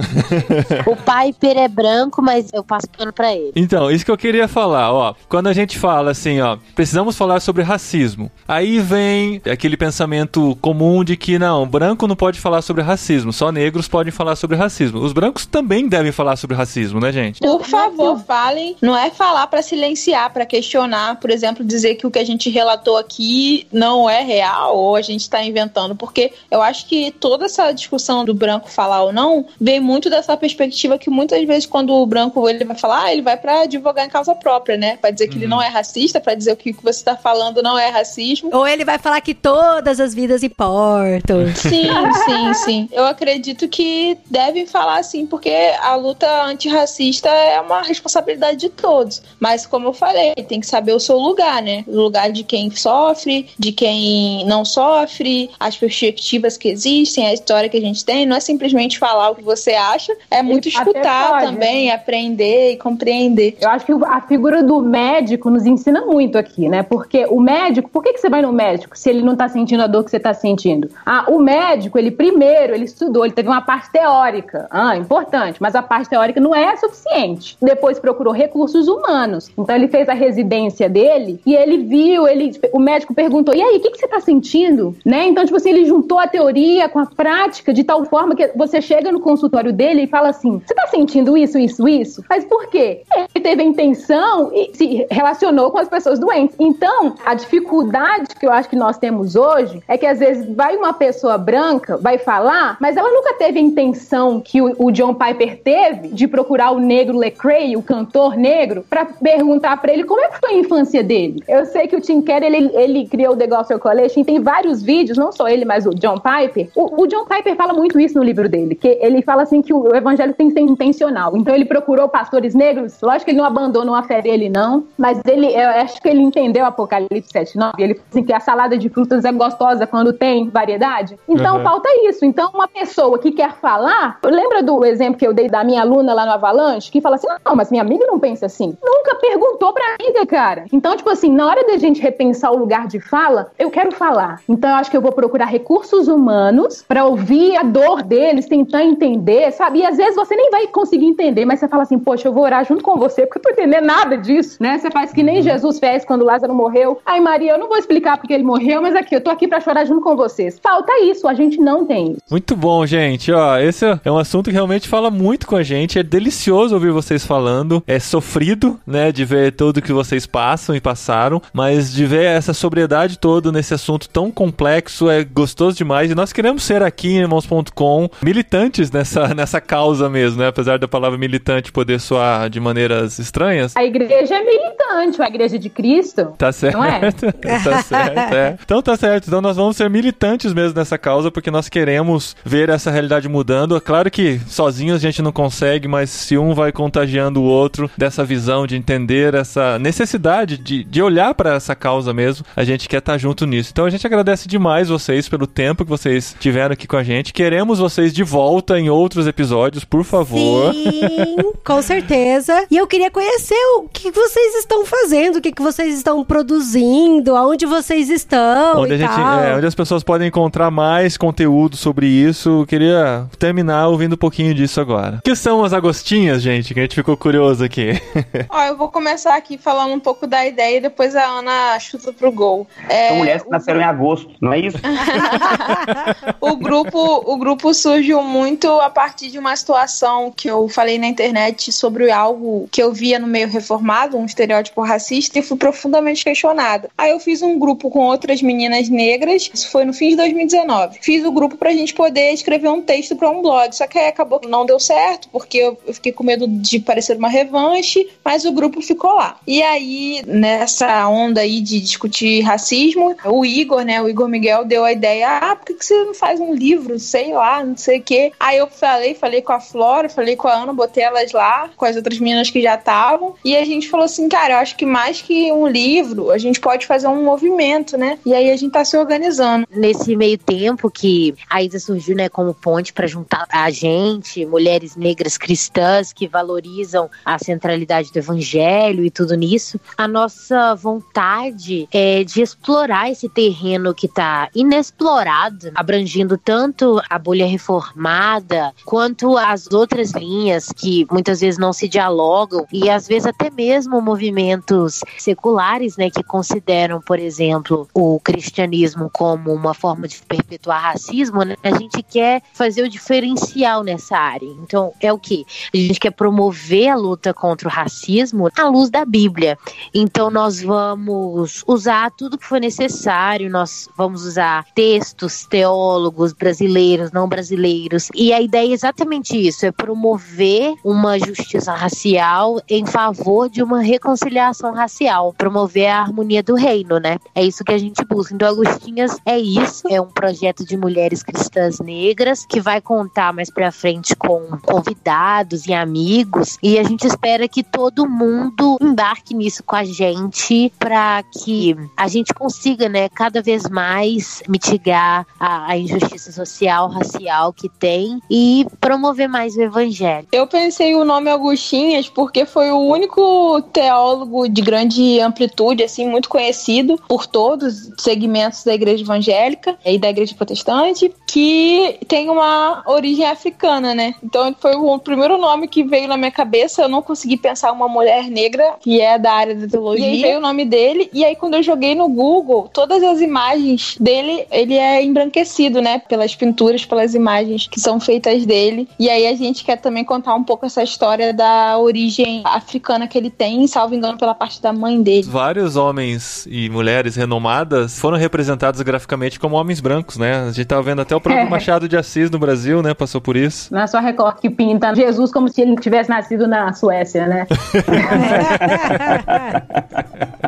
O Piper é branco, mas mas eu passo pano pra ele. Então, isso que eu queria falar, ó. Quando a gente fala assim, ó, precisamos falar sobre racismo. Aí vem aquele pensamento comum de que não, branco não pode falar sobre racismo, só negros podem falar sobre racismo. Os brancos também devem falar sobre racismo, né, gente? Por favor, falem. Não é falar para silenciar, para questionar, por exemplo, dizer que o que a gente relatou aqui não é real ou a gente está inventando, porque eu acho que toda essa discussão do branco falar ou não vem muito dessa perspectiva que muitas vezes quando o branco ele vai falar, ele vai para advogar em causa própria, né? Para dizer que uhum. ele não é racista, para dizer que o que você está falando não é racismo. Ou ele vai falar que todas as vidas importam. Sim, sim, sim. Eu acredito que devem falar assim, porque a luta antirracista é uma responsabilidade de todos. Mas como eu falei, tem que saber o seu lugar, né? O lugar de quem sofre, de quem não sofre, as perspectivas que existem, a história que a gente tem. Não é simplesmente falar o que você acha, é muito escutar pode, também, né? aprender e compreender. Eu acho que a figura do médico nos ensina muito aqui, né? Porque o médico, por que, que você vai no médico se ele não tá sentindo a dor que você tá sentindo? Ah, o médico, ele primeiro, ele estudou, ele teve uma parte teórica. Ah, importante, mas a parte teórica não é suficiente. Depois procurou recursos humanos. Então ele fez a residência dele e ele viu, ele, o médico perguntou: "E aí, o que, que você tá sentindo?", né? Então, tipo assim, ele juntou a teoria com a prática de tal forma que você chega no consultório dele e fala assim: "Você tá sentindo isso, isso, isso?". Mas por quê? Ele teve a intenção e se relacionou com as pessoas doentes. Então, a dificuldade que eu acho que nós temos hoje é que às vezes vai uma pessoa branca, vai falar, mas ela nunca teve a intenção que o, o John Piper teve de procurar o negro Lecrae, o cantor negro, para perguntar para ele como é que foi a infância dele. Eu sei que o Tim Kerr, ele, ele criou o The Gospel Coalition, tem vários vídeos, não só ele, mas o John Piper. O, o, John Piper fala muito isso no livro dele, que ele fala assim que o, evangelho tem que ser intencional. Então ele procurou pastores negros, lógico que ele não abandonou a fé dele, não, mas ele, eu acho que ele entendeu Apocalipse 7, 9, ele fala assim que a salada de frutas é gostosa quando tem variedade. Então uhum. falta isso. Então uma pessoa que quer falar, lembra do exemplo que eu dei da minha aluna lá no Avalanche, que fala assim, não, mas minha amiga não pensa assim. Nunca perguntou pra amiga, cara. Então, tipo assim, na hora da gente repensar o lugar de fala, eu quero falar. Então eu acho que eu vou procurar recursos humanos para ouvir a dor deles, tentar entender, sabe? E às vezes você nem vai conseguir entender, mas você fala assim, poxa, eu vou orar junto com você, porque eu tô entendendo nada disso, né? Você faz que nem uhum. Jesus fez quando Lázaro morreu. Ai, Maria, eu não vou explicar porque ele morreu, mas aqui, eu tô aqui para chorar junto com vocês. Falta isso, a gente não tem isso. Muito bom, gente. Ó, esse é um assunto que realmente fala muito com a gente. É delicioso ouvir vocês falando. É sofrido, né, de ver tudo que vocês passam e passaram, mas de ver essa sobriedade toda nesse assunto tão complexo é gostoso demais. E nós queremos ser aqui em irmãos.com militantes nessa, nessa causa mesmo, né? Apesar da palavra militante poder soar de maneiras estranhas. A igreja é militante, a igreja de Cristo. Tá certo. Não é? tá certo, é. Então tá certo. Então nós vamos ser militantes mesmo nessa causa, porque nós queremos ver essa realidade mudando. É claro que sozinhos a gente não consegue, mas se um vai contagiando o outro dessa visão de entender essa necessidade de, de olhar para essa causa mesmo, a gente quer estar tá junto nisso. Então a gente agradece demais vocês pelo tempo que vocês tiveram aqui com a gente. Queremos vocês de volta em outros episódios, por favor. Sim, com certeza. E eu queria conhecer o que vocês estão fazendo, o que vocês estão produzindo, aonde vocês estão onde, a gente, é, onde as pessoas podem encontrar mais conteúdo sobre isso. Eu queria terminar ouvindo um pouquinho disso agora. O que são as agostinhas, gente? Que a gente ficou curioso aqui. Ó, eu vou começar aqui falando um pouco da ideia e depois a Ana chuta pro gol. É, São mulheres que nasceram em agosto, não é isso? o, grupo, o grupo surgiu muito a partir de uma situação que eu falei na internet sobre algo que eu via no meio reformado, um estereótipo racista, e fui profundamente questionada. Aí eu fiz um grupo com outras meninas negras, isso foi no fim de 2019. Fiz o grupo pra gente poder escrever um texto para um blog, só que aí acabou que não deu certo, porque eu, fiquei com medo de parecer uma revanche, mas o grupo ficou lá. E aí, nessa onda aí de discutir racismo, o Igor, né, o Igor Miguel deu a ideia, ah, por que você não faz um livro, sei lá, não sei o quê. Aí eu falei, falei com a Flora, falei com a Ana, botei elas lá, com as outras meninas que já estavam, e a gente falou assim, cara, eu acho que mais que um livro, a gente pode fazer um movimento, né? E aí a gente tá se organizando. Nesse meio tempo que a Isa surgiu, né, como ponte para juntar a gente, mulheres negras cristãs que valorizam a centralidade do evangelho e tudo nisso, a nossa vontade é de explorar esse terreno que tá inexplorado, abrangindo tanto a bolha reformada quanto as outras linhas que muitas muitas vezes não se dialogam e às vezes até mesmo movimentos seculares, né, que consideram, por exemplo, o cristianismo como uma forma de perpetuar racismo, né, a gente quer fazer o diferencial nessa área. Então, é o que? A gente quer promover a luta contra o racismo à luz da Bíblia. Então, nós vamos usar tudo que for necessário, nós vamos usar textos, teólogos brasileiros, não brasileiros. E a ideia é exatamente isso: é promover justiça racial em favor de uma reconciliação racial, promover a harmonia do reino, né? É isso que a gente busca. Então, Agostinhas é isso, é um projeto de mulheres cristãs negras que vai contar mais pra frente com convidados e amigos e a gente espera que todo mundo embarque nisso com a gente para que a gente consiga, né, cada vez mais mitigar a, a injustiça social, racial que tem e promover mais o evangelho. Eu pensei o nome Agostinhas porque foi o único teólogo de grande amplitude, assim, muito conhecido por todos os segmentos da igreja evangélica e da igreja protestante, que tem uma origem africana, né? Então foi o primeiro nome que veio na minha cabeça. Eu não consegui pensar uma mulher negra que é da área da teologia. E aí veio o nome dele. E aí, quando eu joguei no Google, todas as imagens dele, ele é embranquecido, né? Pelas pinturas, pelas imagens que são feitas dele. E aí a gente quer também contar um pouco essa história da origem africana que ele tem, salvo engano, pela parte da mãe dele. Vários homens e mulheres renomadas foram representados graficamente como homens brancos, né? A gente tava vendo até o próprio é. Machado de Assis no Brasil, né? Passou por isso. Na sua Record que pinta Jesus como se ele tivesse nascido na Suécia, né?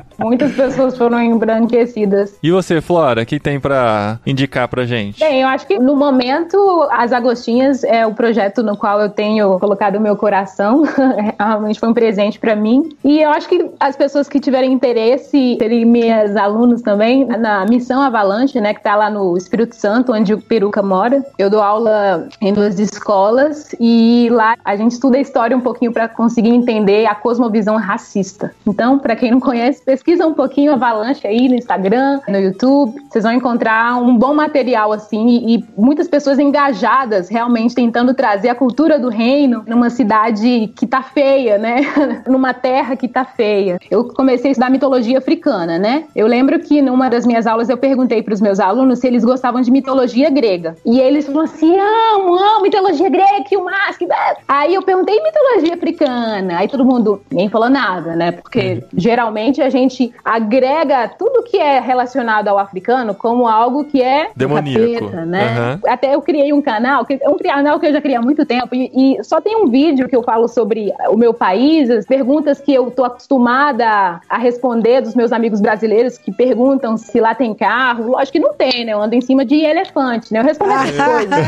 Muitas pessoas foram embranquecidas. E você, Flora, o que tem para indicar pra gente? Bem, eu acho que no momento As Agostinhas é o projeto no qual eu tenho colocado o meu coração. Realmente foi um presente para mim. E eu acho que as pessoas que tiverem interesse, serem minhas alunos também, na Missão Avalanche, né, que tá lá no Espírito Santo, onde o Peruca mora. Eu dou aula em duas escolas e lá a gente estuda a história um pouquinho para conseguir entender a cosmovisão racista. Então, para quem não conhece, pesquisa pesquisa um pouquinho Avalanche aí no Instagram, no YouTube, vocês vão encontrar um bom material assim e, e muitas pessoas engajadas realmente tentando trazer a cultura do reino numa cidade que tá feia, né? numa terra que tá feia. Eu comecei a estudar mitologia africana, né? Eu lembro que numa das minhas aulas eu perguntei para os meus alunos se eles gostavam de mitologia grega. E eles falaram assim: amo, amo mitologia grega, que o masque. Aí eu perguntei mitologia africana. Aí todo mundo nem falou nada, né? Porque geralmente a gente gente agrega tudo que é relacionado ao africano como algo que é demoníaco, capeta, né? Uhum. Até eu criei um canal, que é um canal que eu já criei há muito tempo e, e, só tem um vídeo que eu falo sobre o meu país, as perguntas que eu tô acostumada a responder dos meus amigos brasileiros que perguntam se lá tem carro. Lógico que não tem, né? Eu ando em cima de elefante, né? Eu respondo essas coisas.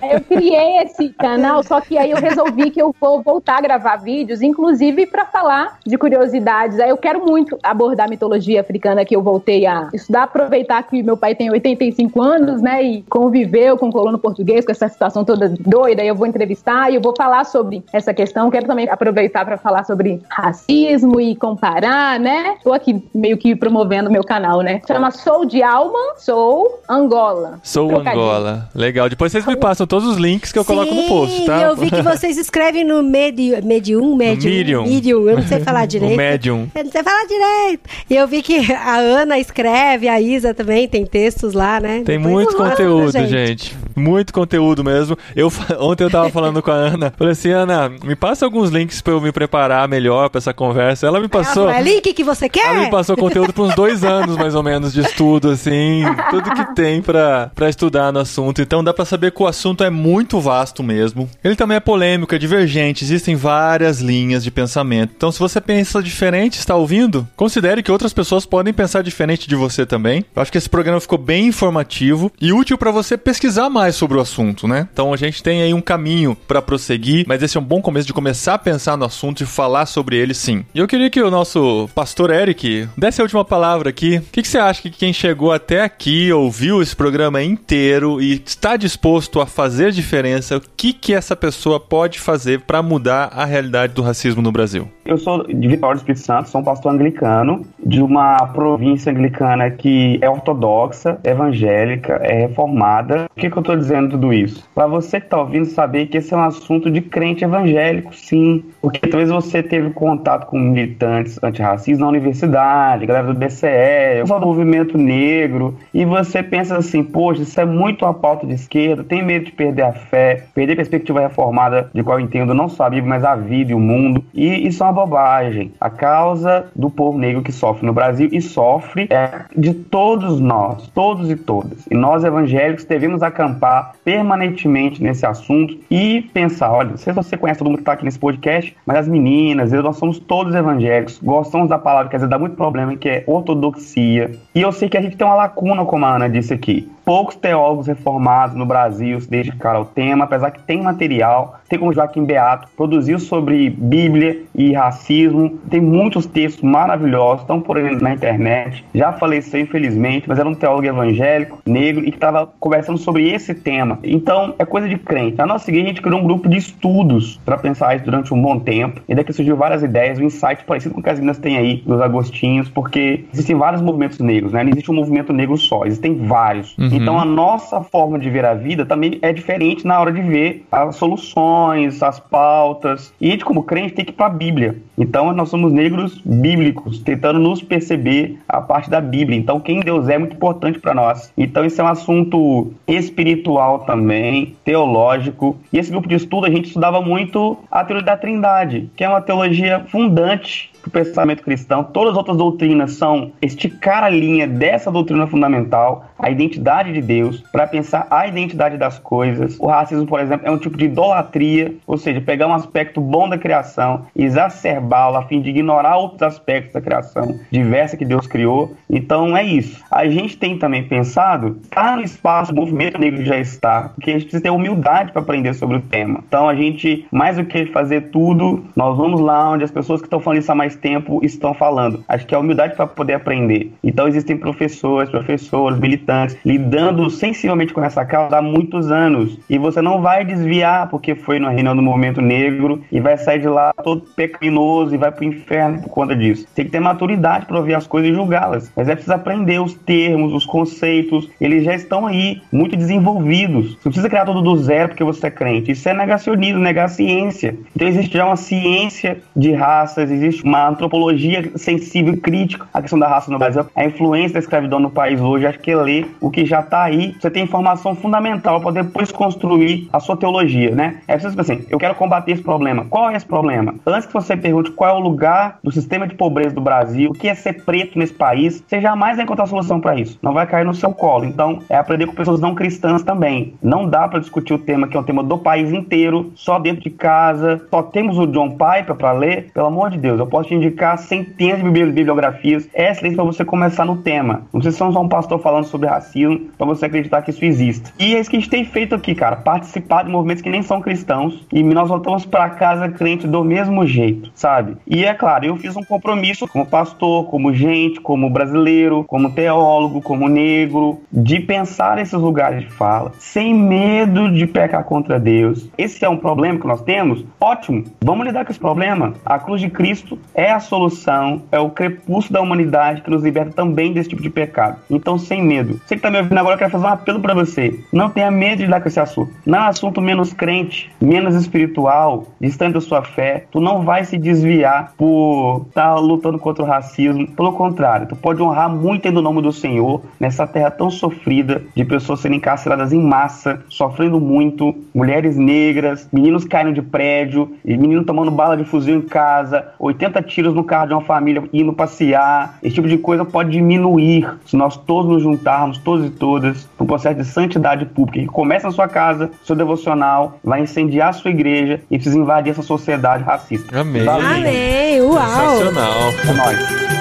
eu criei esse canal, só que aí eu resolvi que eu vou voltar a gravar vídeos, inclusive para falar de curiosidades. Aí eu quero muito abordar a mitologia africana que eu voltei a estudar, aproveitar que meu pai tem 85 anos, né, e conviveu com o colono português, com essa situação toda doida, e eu vou entrevistar e eu vou falar sobre essa questão. Quero também aproveitar para falar sobre racismo e comparar, né? Tô aqui meio que promovendo meu canal, né? Chama Sou de Alma, Sou Angola. Sou Angola. Legal. Depois vocês me passam todos os links que eu Sim, coloco no post, tá? eu vi que vocês escrevem no Medium, Medium, Medium. Medium. Eu não sei falar direito. O Medium. Eu não sei falar direito. E eu vi que a Ana escreve, a Isa também tem textos lá, né? Tem Depois muito conteúdo, gente. gente. Muito conteúdo mesmo. Eu ontem eu tava falando com a Ana, falei assim, Ana, me passa alguns links para eu me preparar melhor para essa conversa. Ela me passou. É link que você quer? Ela me passou conteúdo para uns dois anos mais ou menos de estudo, assim, tudo que tem para estudar no assunto. Então dá para saber que o assunto é muito vasto mesmo. Ele também é polêmico, é divergente. Existem várias linhas de pensamento. Então se você pensa diferente, está ouvindo, considere que outras pessoas podem pensar diferente de você também. Eu acho que esse programa ficou bem informativo e útil para você pesquisar mais sobre o assunto, né? Então a gente tem aí um caminho para prosseguir, mas esse é um bom começo de começar a pensar no assunto e falar sobre ele sim. E eu queria que o nosso pastor Eric desse a última palavra aqui. O que, que você acha que quem chegou até aqui, ouviu esse programa inteiro e está disposto a fazer diferença, o que, que essa pessoa pode fazer para mudar a realidade do racismo no Brasil? Eu sou de Vitória do Espírito Santo, sou um pastor anglicano de uma província anglicana que é ortodoxa, evangélica, é reformada. Por que, que eu estou dizendo tudo isso? Para você que está ouvindo saber que esse é um assunto de crente evangélico, sim. Porque talvez você teve contato com militantes antirracistas na universidade, galera do BCE, o movimento negro, e você pensa assim, poxa, isso é muito a pauta de esquerda, tem medo de perder a fé, perder a perspectiva reformada, de qual eu entendo não só a Bíblia, mas a vida e o mundo. E isso é uma bobagem. A causa do povo negro que sofre no Brasil e sofre é de todos nós, todos e todas. E nós evangélicos devemos acampar permanentemente nesse assunto e pensar, olha, não sei se você conhece todo mundo que está aqui nesse podcast, mas as meninas, eu, nós somos todos evangélicos, gostamos da palavra que às vezes dá muito problema, que é ortodoxia. E eu sei que a gente tem uma lacuna, como a Ana disse aqui. Poucos teólogos reformados no Brasil se dedicaram ao tema, apesar que tem material, tem como Joaquim Beato, produziu sobre Bíblia e racismo, tem muitos textos maravilhosos, estão por aí na internet. Já faleceu, infelizmente, mas era um teólogo evangélico, negro, e que estava conversando sobre esse tema. Então, é coisa de crente. Na nossa igreja, a gente criou um grupo de estudos para pensar isso durante um bom tempo, e daqui surgiu várias ideias, um insight parecido com o que as meninas têm aí, dos agostinhos, porque existem vários movimentos negros, né? Não existe um movimento negro só, existem vários. Uhum. Então, a nossa forma de ver a vida também é diferente na hora de ver as soluções, as pautas. E a gente, como crente, tem que ir para a Bíblia. Então, nós somos negros bíblicos, tentando nos perceber a parte da Bíblia. Então, quem Deus é é muito importante para nós. Então, isso é um assunto espiritual também, teológico. E esse grupo de estudo, a gente estudava muito a teoria da Trindade, que é uma teologia fundante o pensamento cristão. Todas as outras doutrinas são esticar a linha dessa doutrina fundamental, a identidade de Deus, para pensar a identidade das coisas. O racismo, por exemplo, é um tipo de idolatria, ou seja, pegar um aspecto bom da criação exacerbá-lo a fim de ignorar outros aspectos da criação diversa que Deus criou. Então é isso. A gente tem também pensado, tá no espaço, o movimento negro já está, porque a gente precisa ter humildade para aprender sobre o tema. Então a gente, mais do que fazer tudo, nós vamos lá onde as pessoas que estão falando isso há mais mais tempo estão falando. Acho que é a humildade para poder aprender. Então existem professores, professores, militantes lidando sensivelmente com essa causa há muitos anos. E você não vai desviar porque foi na reunião do movimento negro e vai sair de lá todo pecaminoso e vai pro inferno por conta disso. Tem que ter maturidade para ouvir as coisas e julgá-las. Mas é preciso aprender os termos, os conceitos, eles já estão aí, muito desenvolvidos. Você precisa criar tudo do zero porque você é crente. Isso é negacionismo, negar a ciência. Então existe já uma ciência de raças, existe uma antropologia sensível e crítica à questão da raça no Brasil, a influência da escravidão no país hoje, acho que é ler o que já está aí, você tem informação fundamental para depois construir a sua teologia, né? É preciso assim, eu quero combater esse problema. Qual é esse problema? Antes que você pergunte qual é o lugar do sistema de pobreza do Brasil, o que é ser preto nesse país, você jamais vai encontrar solução para isso. Não vai cair no seu colo. Então, é aprender com pessoas não cristãs também. Não dá para discutir o tema que é um tema do país inteiro, só dentro de casa. Só temos o John Piper para ler. Pelo amor de Deus, eu posso te indicar centenas de bibliografias excelentes para você começar no tema. Não precisa ser só um pastor falando sobre racismo para você acreditar que isso existe. E é isso que a gente tem feito aqui, cara. Participar de movimentos que nem são cristãos e nós voltamos para casa crente do mesmo jeito, sabe? E é claro, eu fiz um compromisso como pastor, como gente, como brasileiro, como teólogo, como negro, de pensar nesses lugares de fala, sem medo de pecar contra Deus. Esse é um problema que nós temos? Ótimo, vamos lidar com esse problema. A cruz de Cristo é a solução, é o crepúsculo da humanidade que nos liberta também desse tipo de pecado. Então, sem medo. Você que tá me ouvindo agora, eu quero fazer um apelo para você. Não tenha medo de lidar com esse assunto. Não é um assunto menos crente, menos espiritual, distante da sua fé. Tu não vai se desviar por estar tá lutando contra o racismo. Pelo contrário, tu pode honrar muito no nome do Senhor nessa terra tão sofrida de pessoas sendo encarceradas em massa, sofrendo muito, mulheres negras, meninos caindo de prédio, menino tomando bala de fuzil em casa, 80 tiros no carro de uma família indo passear. Esse tipo de coisa pode diminuir se nós todos nos juntarmos, todos e todas, para um processo de santidade pública que começa na sua casa, seu devocional, vai incendiar a sua igreja e precisa invadir essa sociedade racista. Amém. Amém. Uau. Sensacional. É nóis.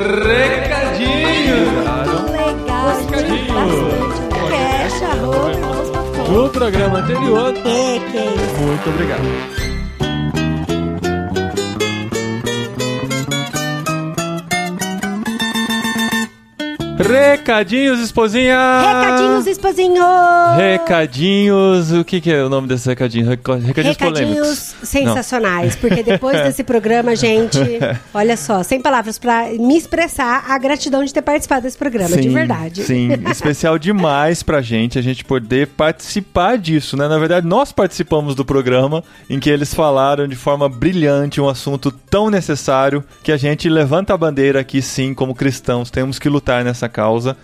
Recadinho! Legal, Recadinho. Cash, arroba, No programa anterior. É, que é isso. Muito obrigado. Recadinhos, esposinha! Recadinhos, esposinho! Recadinhos, o que, que é o nome desse recadinho? Recadinhos, recadinhos polêmicos. sensacionais, Não. porque depois desse programa, gente, olha só, sem palavras para me expressar a gratidão de ter participado desse programa, sim, de verdade. Sim, especial demais pra gente, a gente poder participar disso, né? Na verdade, nós participamos do programa em que eles falaram de forma brilhante um assunto tão necessário que a gente levanta a bandeira aqui, sim, como cristãos, temos que lutar nessa causa.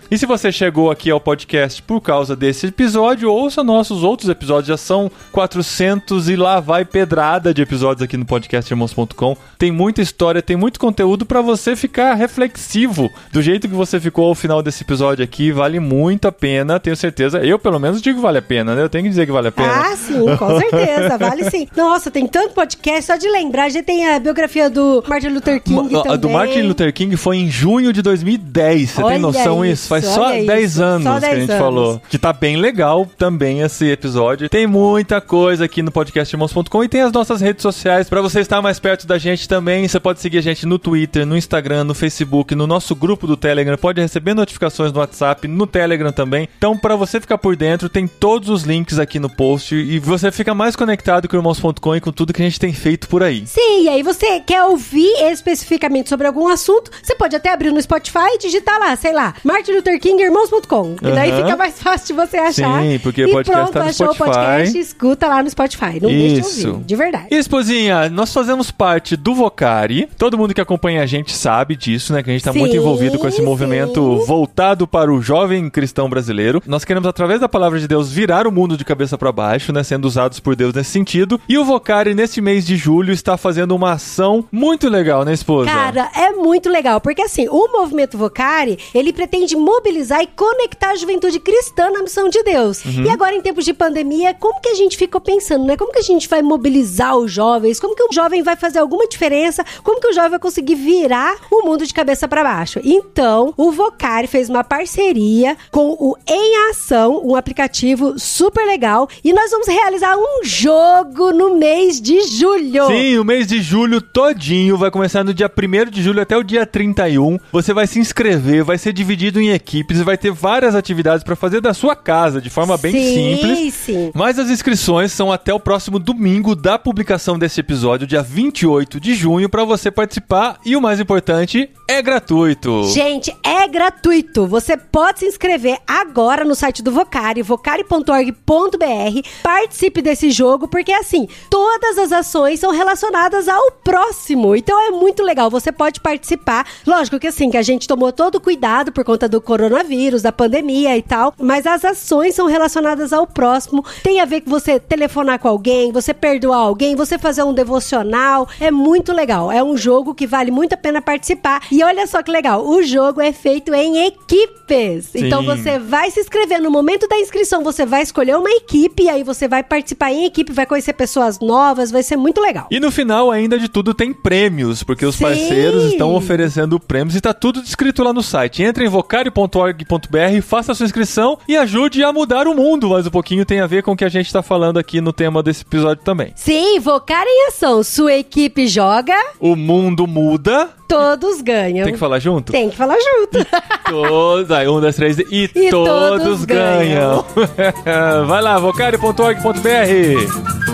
E se você chegou aqui ao podcast por causa desse episódio, ouça nossos outros episódios. Já são 400 e lá vai pedrada de episódios aqui no podcast irmãos.com. Tem muita história, tem muito conteúdo para você ficar reflexivo do jeito que você ficou ao final desse episódio aqui. Vale muito a pena, tenho certeza. Eu, pelo menos, digo que vale a pena, né? Eu tenho que dizer que vale a pena. Ah, sim, com certeza. vale sim. Nossa, tem tanto podcast, só de lembrar. Já tem a biografia do Martin Luther King. Ma também. Do Martin Luther King foi em junho de 2010. Você Olha tem noção? Noção isso. isso. Faz só 10 anos só 10 que a gente anos. falou. Que tá bem legal também esse episódio. Tem muita coisa aqui no podcastirmãos.com e tem as nossas redes sociais para você estar mais perto da gente também. Você pode seguir a gente no Twitter, no Instagram, no Facebook, no nosso grupo do Telegram. Pode receber notificações no WhatsApp, no Telegram também. Então, para você ficar por dentro, tem todos os links aqui no post e você fica mais conectado com o irmãos.com e com tudo que a gente tem feito por aí. Sim, e aí você quer ouvir especificamente sobre algum assunto, você pode até abrir no Spotify e digitar lá, sei lá, Martin Luther King Irmãos.com. E daí fica mais fácil de você achar. Sim, porque o podcast pronto, tá no achou Spotify. o podcast, escuta lá no Spotify. Não Isso. deixe de ouvir, de verdade. Esposinha, nós fazemos parte do Vocari. Todo mundo que acompanha a gente sabe disso, né? Que a gente tá sim, muito envolvido com esse movimento sim. voltado para o jovem cristão brasileiro. Nós queremos, através da palavra de Deus, virar o mundo de cabeça para baixo, né? Sendo usados por Deus nesse sentido. E o Vocari, nesse mês de julho, está fazendo uma ação muito legal, né, esposa? Cara, é muito legal. Porque, assim, o movimento Vocari, ele pretende mobilizar e conectar a juventude cristã na missão de Deus. Uhum. E agora, em tempos de pandemia, como que a gente ficou pensando, né? Como que a gente vai mobilizar os jovens? Como que o jovem vai fazer alguma diferença? Como que o jovem vai conseguir virar o mundo de cabeça para baixo? Então, o Vocari fez uma parceria com o Em Ação, um aplicativo super legal, e nós vamos realizar um jogo no mês de julho. Sim, o mês de julho todinho vai começar no dia 1 de julho até o dia 31. Você vai se inscrever, vai ser dividido em equipes e vai ter várias atividades para fazer da sua casa, de forma bem sim, simples. Sim. Mas as inscrições são até o próximo domingo da publicação desse episódio, dia 28 de junho, para você participar e o mais importante, é gratuito. Gente, é gratuito. Você pode se inscrever agora no site do Vocari, vocari.org.br. Participe desse jogo, porque assim, todas as ações são relacionadas ao próximo. Então é muito legal. Você pode participar. Lógico que assim, que a gente tomou todo o cuidado por conta do coronavírus, da pandemia e tal, mas as ações são relacionadas ao próximo. Tem a ver com você telefonar com alguém, você perdoar alguém, você fazer um devocional. É muito legal. É um jogo que vale muito a pena participar. E olha só que legal, o jogo é feito em equipes. Sim. Então você vai se inscrever no momento da inscrição, você vai escolher uma equipe e aí você vai participar em equipe, vai conhecer pessoas novas, vai ser muito legal. E no final ainda de tudo tem prêmios, porque os Sim. parceiros estão oferecendo prêmios e tá tudo descrito lá no site. Entre em vocário.org.br, faça a sua inscrição e ajude a mudar o mundo, mas um pouquinho tem a ver com o que a gente tá falando aqui no tema desse episódio também. Sim, Vocário em ação. Sua equipe joga, o mundo muda todos ganham. Tem que falar junto? Tem que falar junto. todos, aí um, dois, três, e, e todos, todos ganham. ganham. Vai lá, vocário.org.br